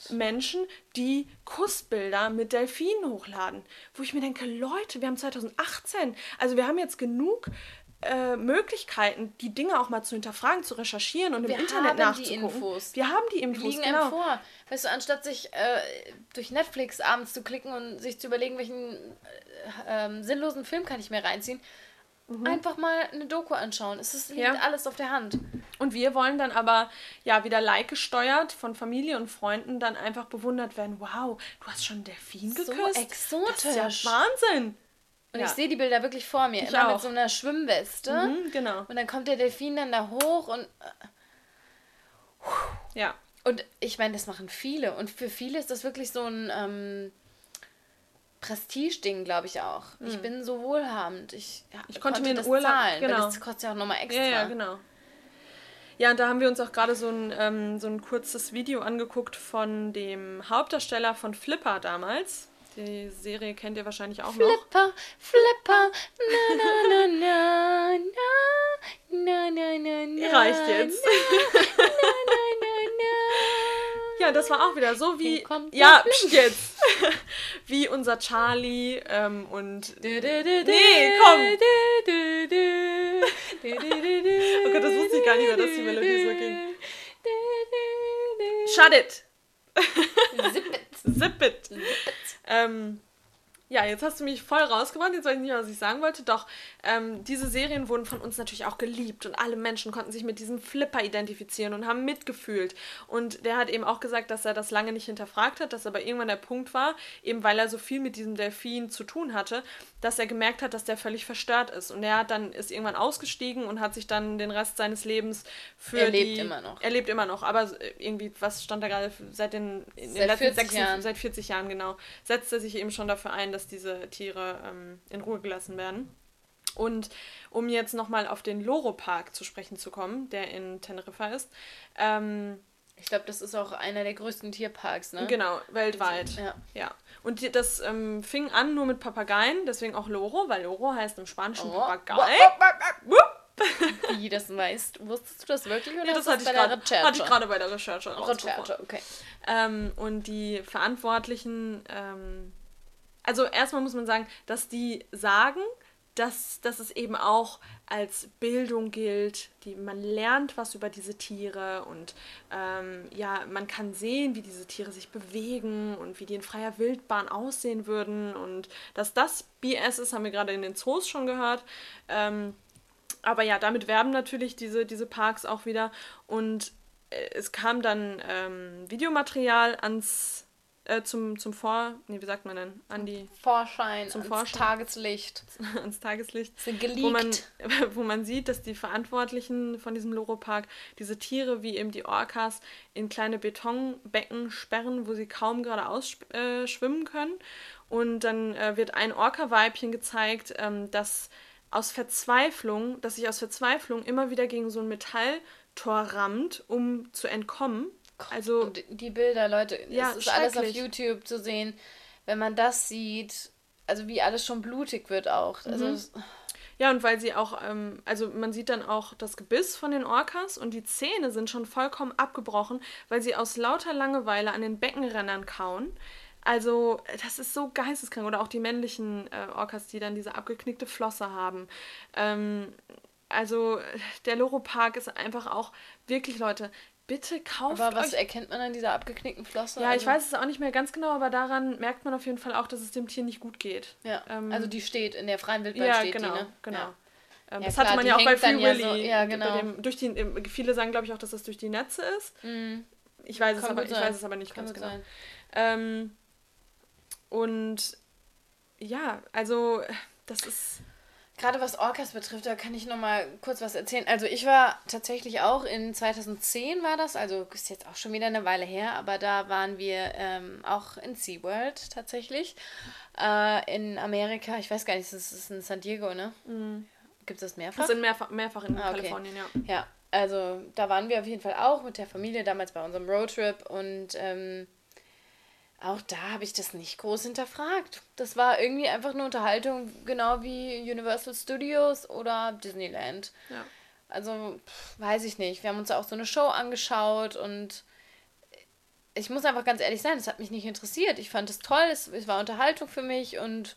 Menschen, die Kussbilder mit Delfinen hochladen, wo ich mir denke, Leute, wir haben 2018, also wir haben jetzt genug äh, Möglichkeiten, die Dinge auch mal zu hinterfragen, zu recherchieren und Wir im Internet haben die nachzugucken. Infos. Wir haben die Die Infos, liegen genau. einem vor. Weißt du, anstatt sich äh, durch Netflix abends zu klicken und sich zu überlegen, welchen äh, ähm, sinnlosen Film kann ich mir reinziehen, einfach mal eine Doku anschauen. Es ist, liegt Mhm. Ja. alles auf der Hand. Und wir wollen dann aber ja wieder like gesteuert von Familie und Freunden dann einfach bewundert werden. Wow, du hast schon einen Delfin So geküsst. exotisch. Das ist ja Wahnsinn. Und Ja. ich sehe die Bilder wirklich vor mir. Ich immer auch. mit so einer Schwimmweste. Mhm, genau. Und dann kommt der Delfin dann da hoch und. Ja. Und ich meine, das machen viele. Und für viele ist das wirklich so ein ähm, Prestige-Ding, glaube ich auch. Ich bin so wohlhabend. Ich, ja. Ich konnte mir einen das Urlaub- zahlen. genau. Weil das kostet ja auch nochmal extra. Ja, ja, genau. Ja, und da haben wir uns auch gerade so ein, ähm, so ein kurzes Video angeguckt von dem Hauptdarsteller von Flipper damals. Die Serie kennt ihr wahrscheinlich auch noch. Flipper, Flipper, na na na na na na na na. Reicht jetzt. Na, na, na, na. Ja, das war auch wieder so wie. Ja, pst, jetzt. wie unser Charlie ähm, und. Nee, komm. Oh Gott, das wusste ich gar nicht mehr, dass die Melodie so ging. Du, du, du. Shut it! Zip it. Zip it! Ähm, ja, jetzt hast du mich voll rausgebracht. Jetzt weiß ich nicht, was ich sagen wollte. Doch, ähm, diese Serien wurden von uns natürlich auch geliebt und alle Menschen konnten sich mit diesem Flipper identifizieren und haben mitgefühlt. Und der hat eben auch gesagt, dass er das lange nicht hinterfragt hat, dass aber irgendwann der Punkt war, eben weil er so viel mit diesem Delfin zu tun hatte, dass er gemerkt hat, dass der völlig verstört ist. Und er hat dann ist irgendwann ausgestiegen und hat sich dann den Rest seines Lebens für Er lebt die, immer noch. Er lebt immer noch, aber irgendwie, was stand da gerade seit den, in den Seit letzten 40 sechs, Jahren. seit 40 Jahren, genau, setzt er sich eben schon dafür ein, dass diese Tiere ähm, in Ruhe gelassen werden. Und um jetzt nochmal auf den Loro-Park zu sprechen zu kommen, der in Teneriffa ist, ähm, Ich glaube, das ist auch einer der größten Tierparks, ne? genau, weltweit. Ja. Ja. Und das ähm, fing an nur mit Papageien, deswegen auch Loro, weil Loro heißt im Spanischen Oh. Papagei. Wie das weißt. Wusstest du das wirklich oder Ja, das hatte ich, bei der grad, hatte ich gerade bei der Recherche. Recherche, okay. Ähm, und die Verantwortlichen, ähm, also erstmal muss man sagen, dass die sagen, dass, dass es eben auch als Bildung gilt, die, man lernt was über diese Tiere und ähm, ja, man kann sehen, wie diese Tiere sich bewegen und wie die in freier Wildbahn aussehen würden und dass das BS ist, haben wir gerade in den Zoos schon gehört. Ähm, aber ja, damit werben natürlich diese, diese Parks auch wieder. Und äh, es kam dann ähm, Videomaterial ans äh, zum, zum Vor, nee, wie sagt man denn? An die, Vorschein, Zum Vorschein. Tageslicht. ans Tageslicht. Sind Wo man, geleakt. wo man sieht, dass die Verantwortlichen von diesem Loro-Park diese Tiere wie eben die Orcas in kleine Betonbecken sperren, wo sie kaum geradeaus äh, schwimmen können. Und dann äh, wird ein Orca-Weibchen gezeigt, ähm, das aus Verzweiflung, dass sich aus Verzweiflung immer wieder gegen so ein Metalltor rammt, um zu entkommen. Also Und die Bilder, Leute, ja, es ist alles auf YouTube zu sehen. Wenn man das sieht, also wie alles schon blutig wird auch. Also mhm. Ja, und weil sie auch, ähm, also man sieht dann auch das Gebiss von den Orcas und die Zähne sind schon vollkommen abgebrochen, weil sie aus lauter Langeweile an den Beckenrändern kauen. Also, das ist so geisteskrank. Oder auch die männlichen äh, Orcas, die dann diese abgeknickte Flosse haben. Ähm, also, der Loro-Park ist einfach auch wirklich, Leute, bitte kauft Aber was euch... erkennt man an dieser abgeknickten Flosse? Ja, also... ich weiß es auch nicht mehr ganz genau, aber daran merkt man auf jeden Fall auch, dass es dem Tier nicht gut geht. Ja, ähm, also die steht, in der freien Wildbahn ja, steht genau, die, ne? genau. Ja. Ähm, ja, das klar, hatte man ja auch bei Free Willy. Ja, so, ja, genau. Dem, durch die, viele sagen, glaube ich, auch, dass das durch die Netze ist. Mhm. Ich, weiß es aber, ich weiß es aber nicht Kann ganz genau. Ähm, und ja, also das ist Gerade was Orcas betrifft, da kann ich noch mal kurz was erzählen. Also ich war tatsächlich auch in 2010 war das, also ist jetzt auch schon wieder eine Weile her, aber da waren wir ähm, auch in SeaWorld tatsächlich. Äh, in Amerika, ich weiß gar nicht, das ist in San Diego, ne? Mhm. Gibt es das mehrfach? Das sind mehrfach, mehrfach in ah, okay. Kalifornien, ja. Ja, also da waren wir auf jeden Fall auch mit der Familie damals bei unserem Roadtrip und ähm, auch da habe ich das nicht groß hinterfragt. Das war irgendwie einfach eine Unterhaltung, genau wie Universal Studios oder Disneyland. Ja. Also, pff, weiß ich nicht. Wir haben uns auch so eine Show angeschaut und ich muss einfach ganz ehrlich sein, es hat mich nicht interessiert. Ich fand es toll, es, es war Unterhaltung für mich und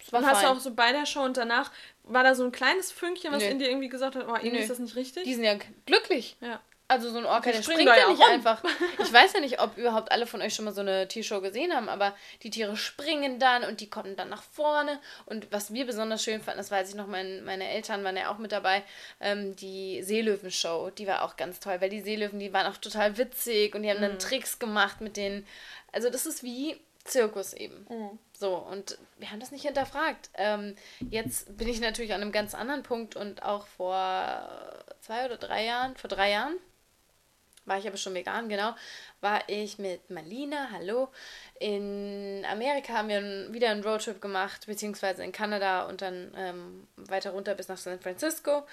es war Und hast du auch so bei der Show und danach, war da so ein kleines Fünkchen, was Nö. in dir irgendwie gesagt hat, oh, irgendwie ist das nicht richtig? Die sind ja glücklich. Ja. Also so ein Orca, der springt ja nicht rum. einfach. Ich weiß ja nicht, ob überhaupt alle von euch schon mal so eine Tiershow gesehen haben, aber die Tiere springen dann und die kommen dann nach vorne. Und was wir besonders schön fanden, das weiß ich noch, mein, meine Eltern waren ja auch mit dabei, ähm, die Seelöwen-Show, die war auch ganz toll, weil die Seelöwen, die waren auch total witzig und die haben mhm. dann Tricks gemacht mit denen. Also das ist wie Zirkus eben. Mhm. So, und wir haben das nicht hinterfragt. Ähm, jetzt bin ich natürlich an einem ganz anderen Punkt und auch vor zwei oder drei Jahren, vor drei Jahren, war ich aber schon vegan, genau, war ich mit Malina, hallo. In Amerika haben wir wieder einen Roadtrip gemacht, beziehungsweise in Kanada und dann ähm, weiter runter bis nach San Francisco.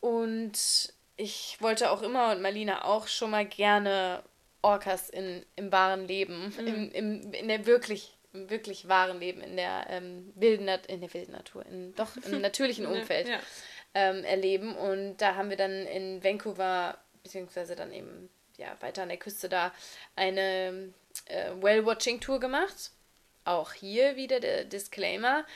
Und ich wollte auch immer und Malina auch schon mal gerne Orcas in, im wahren Leben, mhm. im, im, in der wirklich, im wirklich wahren Leben, in der ähm, wilden in der wilden Natur, in, doch im natürlichen Umfeld ja. ähm, erleben. Und da haben wir dann in Vancouver beziehungsweise dann eben ja, weiter an der Küste da eine äh, Whale-Watching-Tour gemacht. Auch hier wieder der Disclaimer.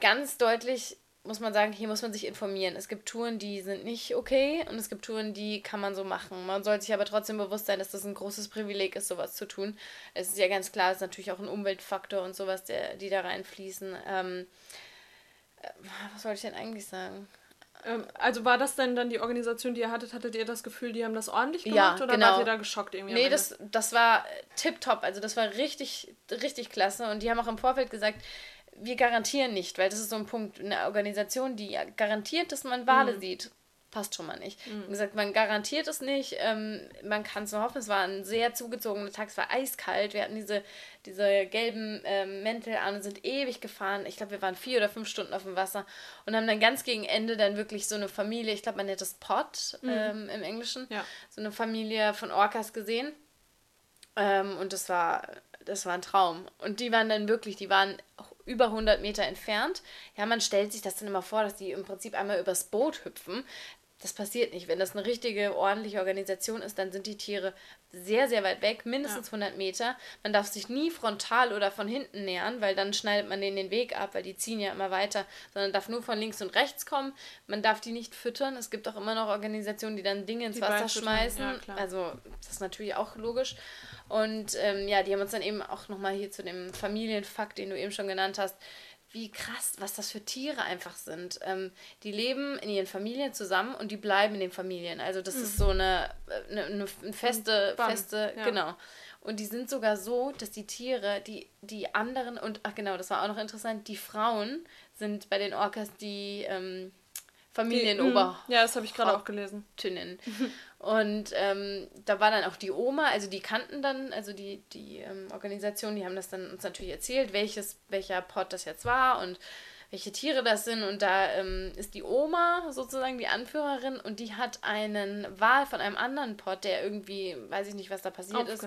Ganz deutlich muss man sagen, hier muss man sich informieren. Es gibt Touren, die sind nicht okay und es gibt Touren, die kann man so machen. Man sollte sich aber trotzdem bewusst sein, dass das ein großes Privileg ist, sowas zu tun. Es ist ja ganz klar, es ist natürlich auch ein Umweltfaktor und sowas, der, die da reinfließen. Ähm, äh, was wollte ich denn eigentlich sagen? Ähm, also war das denn dann die Organisation, die ihr hattet? Hattet ihr das Gefühl, die haben das ordentlich gemacht ja, oder genau. wart ihr da geschockt irgendwie? Nee, das, das war tipptopp. Also das war richtig, richtig klasse. Und die haben auch im Vorfeld gesagt, wir garantieren nicht, weil das ist so ein Punkt, eine Organisation, die garantiert, dass man Wale mhm. sieht passt schon mal nicht. Mhm. Wie gesagt, man garantiert es nicht. Ähm, man kann es nur hoffen. Es war ein sehr zugezogener Tag. Es war eiskalt. Wir hatten diese, diese gelben ähm, Mäntel an und sind ewig gefahren. Ich glaube, wir waren vier oder fünf Stunden auf dem Wasser und haben dann ganz gegen Ende dann wirklich so eine Familie, ich glaube, man nennt das Pot mhm. ähm, im Englischen, ja. so eine Familie von Orcas gesehen. Ähm, und das war, das war ein Traum. Und die waren dann wirklich, die waren über 100 Meter entfernt. Ja, man stellt sich das dann immer vor, dass die im Prinzip einmal übers Boot hüpfen. Das passiert nicht. Wenn das eine richtige, ordentliche Organisation ist, dann sind die Tiere sehr, sehr weit weg, mindestens ja. 100 Meter. Man darf sich nie frontal oder von hinten nähern, weil dann schneidet man denen den Weg ab, weil die ziehen ja immer weiter, sondern darf nur von links und rechts kommen. Man darf die nicht füttern. Es gibt auch immer noch Organisationen, die dann Dinge ins die Wasser schmeißen. Ja, also, das ist natürlich auch logisch. Und ähm, ja, die haben uns dann eben auch nochmal hier zu dem Familienfakt, den du eben schon genannt hast, wie krass, was das für Tiere einfach sind. Ähm, die leben in ihren Familien zusammen und die bleiben in den Familien. Also das mhm. ist so eine, eine, eine feste, Bam. feste, ja. genau. Und die sind sogar so, dass die Tiere, die, die anderen, und ach genau, das war auch noch interessant, die Frauen sind bei den Orcas die ähm, Familienober. Ja, das habe ich gerade auch gelesen. Tünnen. Und ähm, da war dann auch die Oma, also die kannten dann, also die, die ähm, Organisation, die haben das dann uns natürlich erzählt, welches, welcher Pot das jetzt war und welche Tiere das sind. Und da ähm, ist die Oma sozusagen die Anführerin und die hat einen Wal von einem anderen Pott, der irgendwie, weiß ich nicht, was da passiert ist,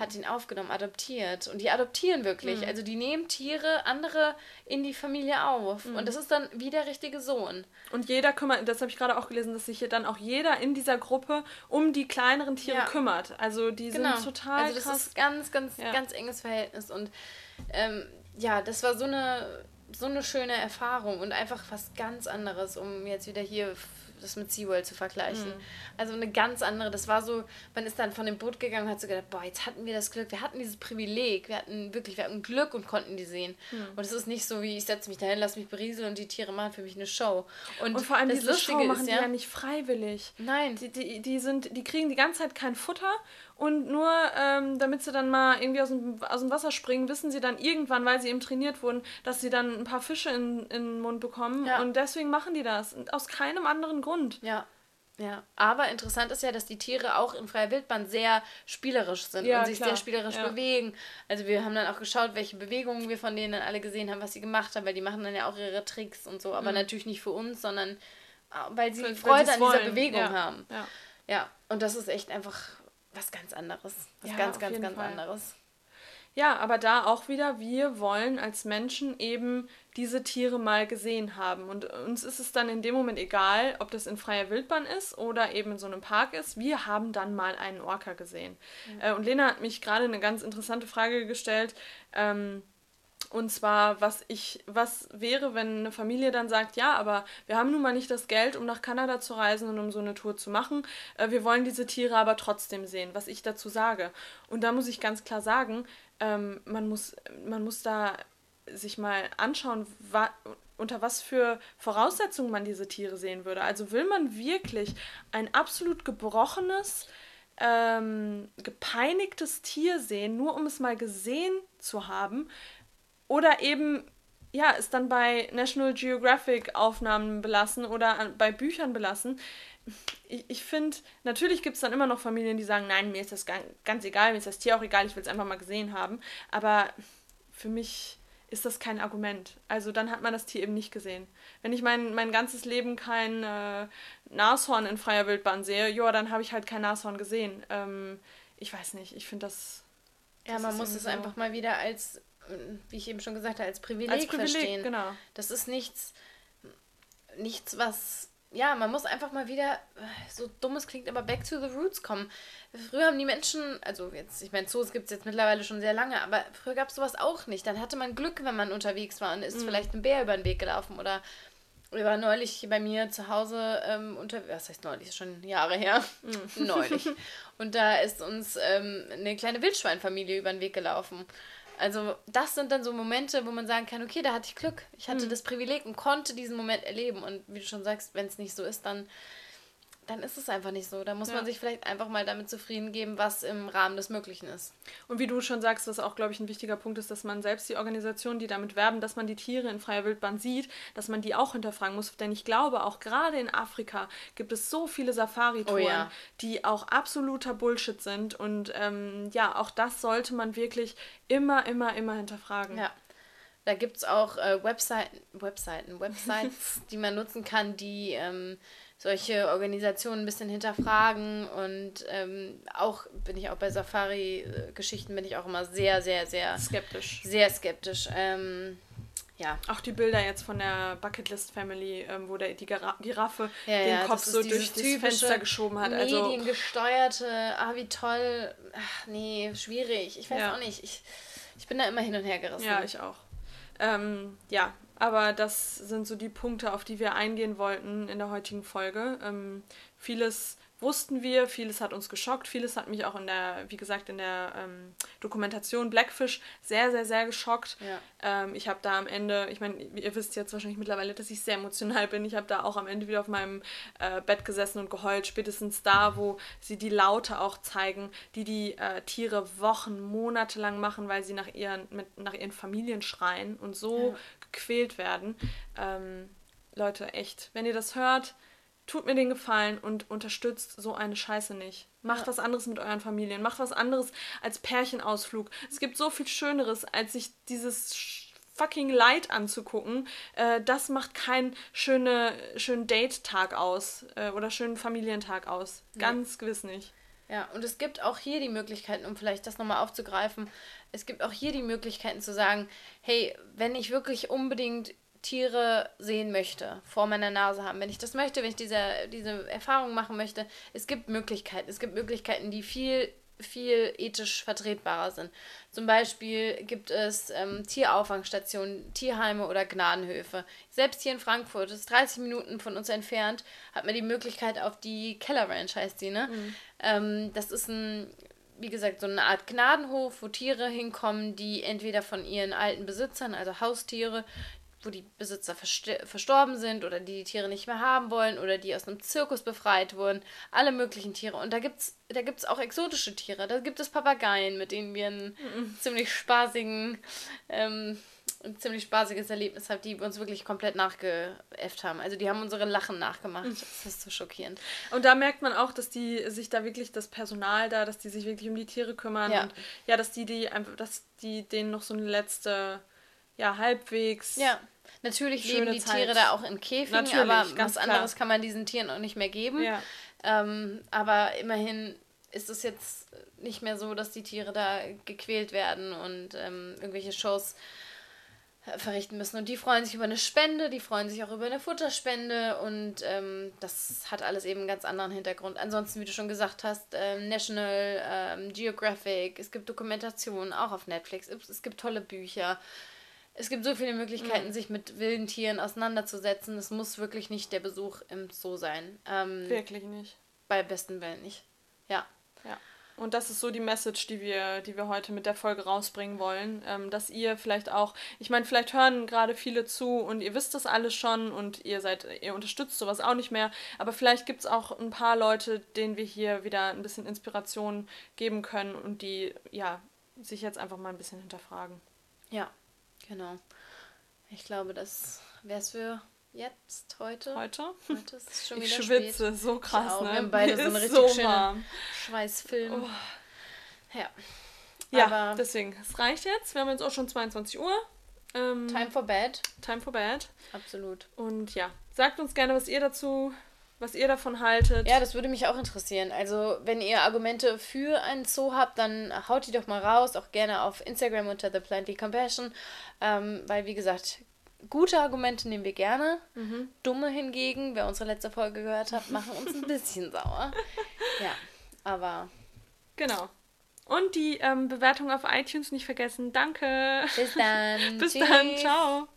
hat ihn aufgenommen, adoptiert. Und die adoptieren wirklich. Mhm. Also die nehmen Tiere, andere in die Familie auf. Mhm. Und das ist dann wie der richtige Sohn. Und jeder kümmert, das habe ich gerade auch gelesen, dass sich hier dann auch jeder in dieser Gruppe um die kleineren Tiere ja. kümmert. Also die genau. sind total. Also das krass. ist ganz, ganz, ja. ganz enges Verhältnis. Und ähm, ja, das war so eine so eine schöne Erfahrung und einfach was ganz anderes, um jetzt wieder hier das mit SeaWorld zu vergleichen. Mhm. Also eine ganz andere, das war so, man ist dann von dem Boot gegangen und hat so gedacht, boah, jetzt hatten wir das Glück, wir hatten dieses Privileg, wir hatten wirklich, wir hatten Glück und konnten die sehen. Mhm. Und es ist nicht so wie, ich setze mich dahin, lass mich berieseln und die Tiere machen für mich eine Show. Und, und vor allem das diese Lustige Show machen ist, die ja, ja nicht freiwillig. Nein. Die, die, die, sind, die kriegen die ganze Zeit kein Futter und nur ähm, damit sie dann mal irgendwie aus dem, aus dem Wasser springen, wissen sie dann irgendwann, weil sie eben trainiert wurden, dass sie dann ein paar Fische in, in den Mund bekommen. Ja. Und deswegen machen die das. Und aus keinem anderen Grund. Ja. Ja, aber interessant ist ja, dass die Tiere auch in freier Wildbahn sehr spielerisch sind ja, und sich klar. sehr spielerisch ja. bewegen. Also wir haben dann auch geschaut, welche Bewegungen wir von denen dann alle gesehen haben, was sie gemacht haben, weil die machen dann ja auch ihre Tricks und so, aber mhm. natürlich nicht für uns, sondern äh, weil sie Freude an dieser Bewegung ja. haben. Ja. ja, und das ist echt einfach was ganz anderes. Was ja, ganz, ganz, ganz Fall. anderes. Ja, aber da auch wieder, wir wollen als Menschen eben diese Tiere mal gesehen haben. Und uns ist es dann in dem Moment egal, ob das in freier Wildbahn ist oder eben in so einem Park ist. Wir haben dann mal einen Orca gesehen. Mhm. und Lena hat mich gerade eine ganz interessante Frage gestellt. Ähm, und zwar, was ich, was wäre, wenn eine Familie dann sagt, ja, aber wir haben nun mal nicht das Geld, um nach Kanada zu reisen und um so eine Tour zu machen. Äh, wir wollen diese Tiere aber trotzdem sehen, was ich dazu sage. Und da muss ich ganz klar sagen, ähm, man, muss, man muss da sich mal anschauen, wa unter was für Voraussetzungen man diese Tiere sehen würde. Also will man wirklich ein absolut gebrochenes, ähm, gepeinigtes Tier sehen, nur um es mal gesehen zu haben, oder eben, ja, es dann bei National Geographic Aufnahmen belassen oder bei Büchern belassen. Ich, ich finde, natürlich gibt es dann immer noch Familien, die sagen, nein, mir ist das ganz egal, mir ist das Tier auch egal, ich will es einfach mal gesehen haben. Aber für mich ist das kein Argument. Also dann hat man das Tier eben nicht gesehen. Wenn ich mein, mein ganzes Leben kein äh, Nashorn in freier Wildbahn sehe, ja, dann habe ich halt kein Nashorn gesehen. Ähm, ich weiß nicht, ich finde das. Ja, man muss es so. einfach mal wieder als wie ich eben schon gesagt habe, als Privileg, als Privileg verstehen. Genau. Das ist nichts, nichts, was. Ja, man muss einfach mal wieder, so dumm es klingt, aber back to the roots kommen. Früher haben die Menschen, also jetzt, ich meine, Zoos gibt es jetzt mittlerweile schon sehr lange, aber früher gab es sowas auch nicht. Dann hatte man Glück, wenn man unterwegs war und ist mhm. vielleicht ein Bär über den Weg gelaufen oder wir waren neulich bei mir zu Hause ähm, unter, was heißt neulich, schon Jahre her, mhm. neulich. Und da ist uns ähm, eine kleine Wildschweinfamilie über den Weg gelaufen. Also das sind dann so Momente, wo man sagen kann, okay, da hatte ich Glück. Ich hatte mhm. das Privileg und konnte diesen Moment erleben. Und wie du schon sagst, wenn es nicht so ist, dann dann ist es einfach nicht so. Da muss ja. man sich vielleicht einfach mal damit zufrieden geben, was im Rahmen des Möglichen ist. Und wie du schon sagst, was auch, glaube ich, ein wichtiger Punkt ist, dass man selbst die Organisationen, die damit werben, dass man die Tiere in freier Wildbahn sieht, dass man die auch hinterfragen muss. Denn ich glaube, auch gerade in Afrika gibt es so viele Safari-Touren, oh ja. die auch absoluter Bullshit sind. Und ähm, ja, auch das sollte man wirklich immer, immer, immer hinterfragen. Ja. Da gibt es auch äh, Webseiten, Webseiten, Websites, die man nutzen kann, die ähm, solche Organisationen ein bisschen hinterfragen und ähm, auch bin ich auch bei Safari-Geschichten bin ich auch immer sehr, sehr, sehr skeptisch. Sehr skeptisch. Ähm, ja. Auch die Bilder jetzt von der Bucketlist Family, ähm, wo der, die Giraffe ja, den ja, Kopf so durch das Fenster geschoben hat. Also mediengesteuerte, ah, wie toll. Ach, nee, schwierig. Ich weiß auch nicht. Ich, ich bin da immer hin und her gerissen. Ja, ich auch. Ähm, ja, aber das sind so die Punkte, auf die wir eingehen wollten in der heutigen Folge. Ähm, vieles wussten wir, vieles hat uns geschockt, vieles hat mich auch in der, wie gesagt, in der ähm, Dokumentation Blackfish sehr, sehr, sehr geschockt. Ja. Ähm, ich habe da am Ende, ich meine, ihr wisst jetzt wahrscheinlich mittlerweile, dass ich sehr emotional bin. Ich habe da auch am Ende wieder auf meinem äh, Bett gesessen und geheult, spätestens da, wo sie die Laute auch zeigen, die die äh, Tiere Wochen, Monate lang machen, weil sie nach ihren, mit, nach ihren Familien schreien und so ja. gequält werden. Ähm, Leute, echt, wenn ihr das hört, tut mir den Gefallen und unterstützt so eine Scheiße nicht. Macht ja. was anderes mit euren Familien. Macht was anderes als Pärchenausflug. Es gibt so viel Schöneres, als sich dieses fucking Leid anzugucken, äh, das macht keinen schöne, schönen Date-Tag aus äh, oder schönen Familientag aus. Ganz gewiss nicht. Ja, und es gibt auch hier die Möglichkeiten, um vielleicht das nochmal aufzugreifen, es gibt auch hier die Möglichkeiten zu sagen, hey, wenn ich wirklich unbedingt Tiere sehen möchte, vor meiner Nase haben, wenn ich das möchte, wenn ich diese, diese Erfahrung machen möchte, es gibt Möglichkeiten. Es gibt Möglichkeiten, die viel viel ethisch vertretbarer sind. Zum Beispiel gibt es ähm, Tierauffangsstationen, Tierheime oder Gnadenhöfe. Selbst hier in Frankfurt, das ist 30 Minuten von uns entfernt, hat man die Möglichkeit auf die Keller Ranch, heißt die, ne? Mhm. Ähm, das ist ein, wie gesagt, so eine Art Gnadenhof, wo Tiere hinkommen, die entweder von ihren alten Besitzern, also Haustiere, wo die Besitzer verstorben sind oder die die Tiere nicht mehr haben wollen oder die aus einem Zirkus befreit wurden. Alle möglichen Tiere. Und da gibt es da gibt's auch exotische Tiere. Da gibt es Papageien, mit denen wir einen mhm. ziemlich spaßigen, ähm, ein ziemlich spaßiges Erlebnis haben, die uns wirklich komplett nachgeäfft haben. Also die haben unsere Lachen nachgemacht. Mhm. Das ist so schockierend. Und da merkt man auch, dass die sich da wirklich das Personal da, dass die sich wirklich um die Tiere kümmern ja. und ja, dass die die einfach, dass die denen noch so eine letzte ja, halbwegs ja. Natürlich leben die Zeit. Tiere da auch in Käfigen, Natürlich, aber was klar. anderes kann man diesen Tieren auch nicht mehr geben. Ja. Ähm, aber immerhin ist es jetzt nicht mehr so, dass die Tiere da gequält werden und ähm, irgendwelche Shows äh, verrichten müssen. Und die freuen sich über eine Spende, die freuen sich auch über eine Futterspende und ähm, das hat alles eben einen ganz anderen Hintergrund. Ansonsten, wie du schon gesagt hast, ähm, National ähm, Geographic, es gibt Dokumentationen auch auf Netflix, es gibt tolle Bücher es gibt so viele Möglichkeiten, mhm. sich mit wilden Tieren auseinanderzusetzen. Es muss wirklich nicht der Besuch im Zoo sein. Ähm, wirklich nicht. Bei besten Willen nicht. Ja. Ja. Und das ist so die Message, die wir, die wir heute mit der Folge rausbringen wollen. Ähm, dass ihr vielleicht auch, ich meine, vielleicht hören gerade viele zu und ihr wisst das alles schon und ihr seid, ihr unterstützt sowas auch nicht mehr. Aber vielleicht gibt es auch ein paar Leute, denen wir hier wieder ein bisschen Inspiration geben können und die, ja, sich jetzt einfach mal ein bisschen hinterfragen. Ja, Genau. Ich glaube, das wäre es für jetzt, heute. Heute? Heute ist es schon wieder Ich schwitze, spät. so krass, ne? Wir haben beide so einen richtig so schönen Schweißfilm. Oh. Ja. Ja, Aber deswegen, es reicht jetzt. Wir haben jetzt auch schon 22 Uhr. Ähm, time for bed. Time for bed. Absolut. Und ja, sagt uns gerne, was ihr dazu was ihr davon haltet. Ja, das würde mich auch interessieren. Also, wenn ihr Argumente für einen Zoo habt, dann haut die doch mal raus, auch gerne auf Instagram unter The Plenty Compassion, ähm, weil, wie gesagt, gute Argumente nehmen wir gerne. Mhm. Dumme hingegen, wer unsere letzte Folge gehört hat, machen uns ein bisschen sauer. Ja, aber. Genau. Und die ähm, Bewertung auf iTunes nicht vergessen. Danke. Bis dann. Bis Tschüss. dann. Ciao.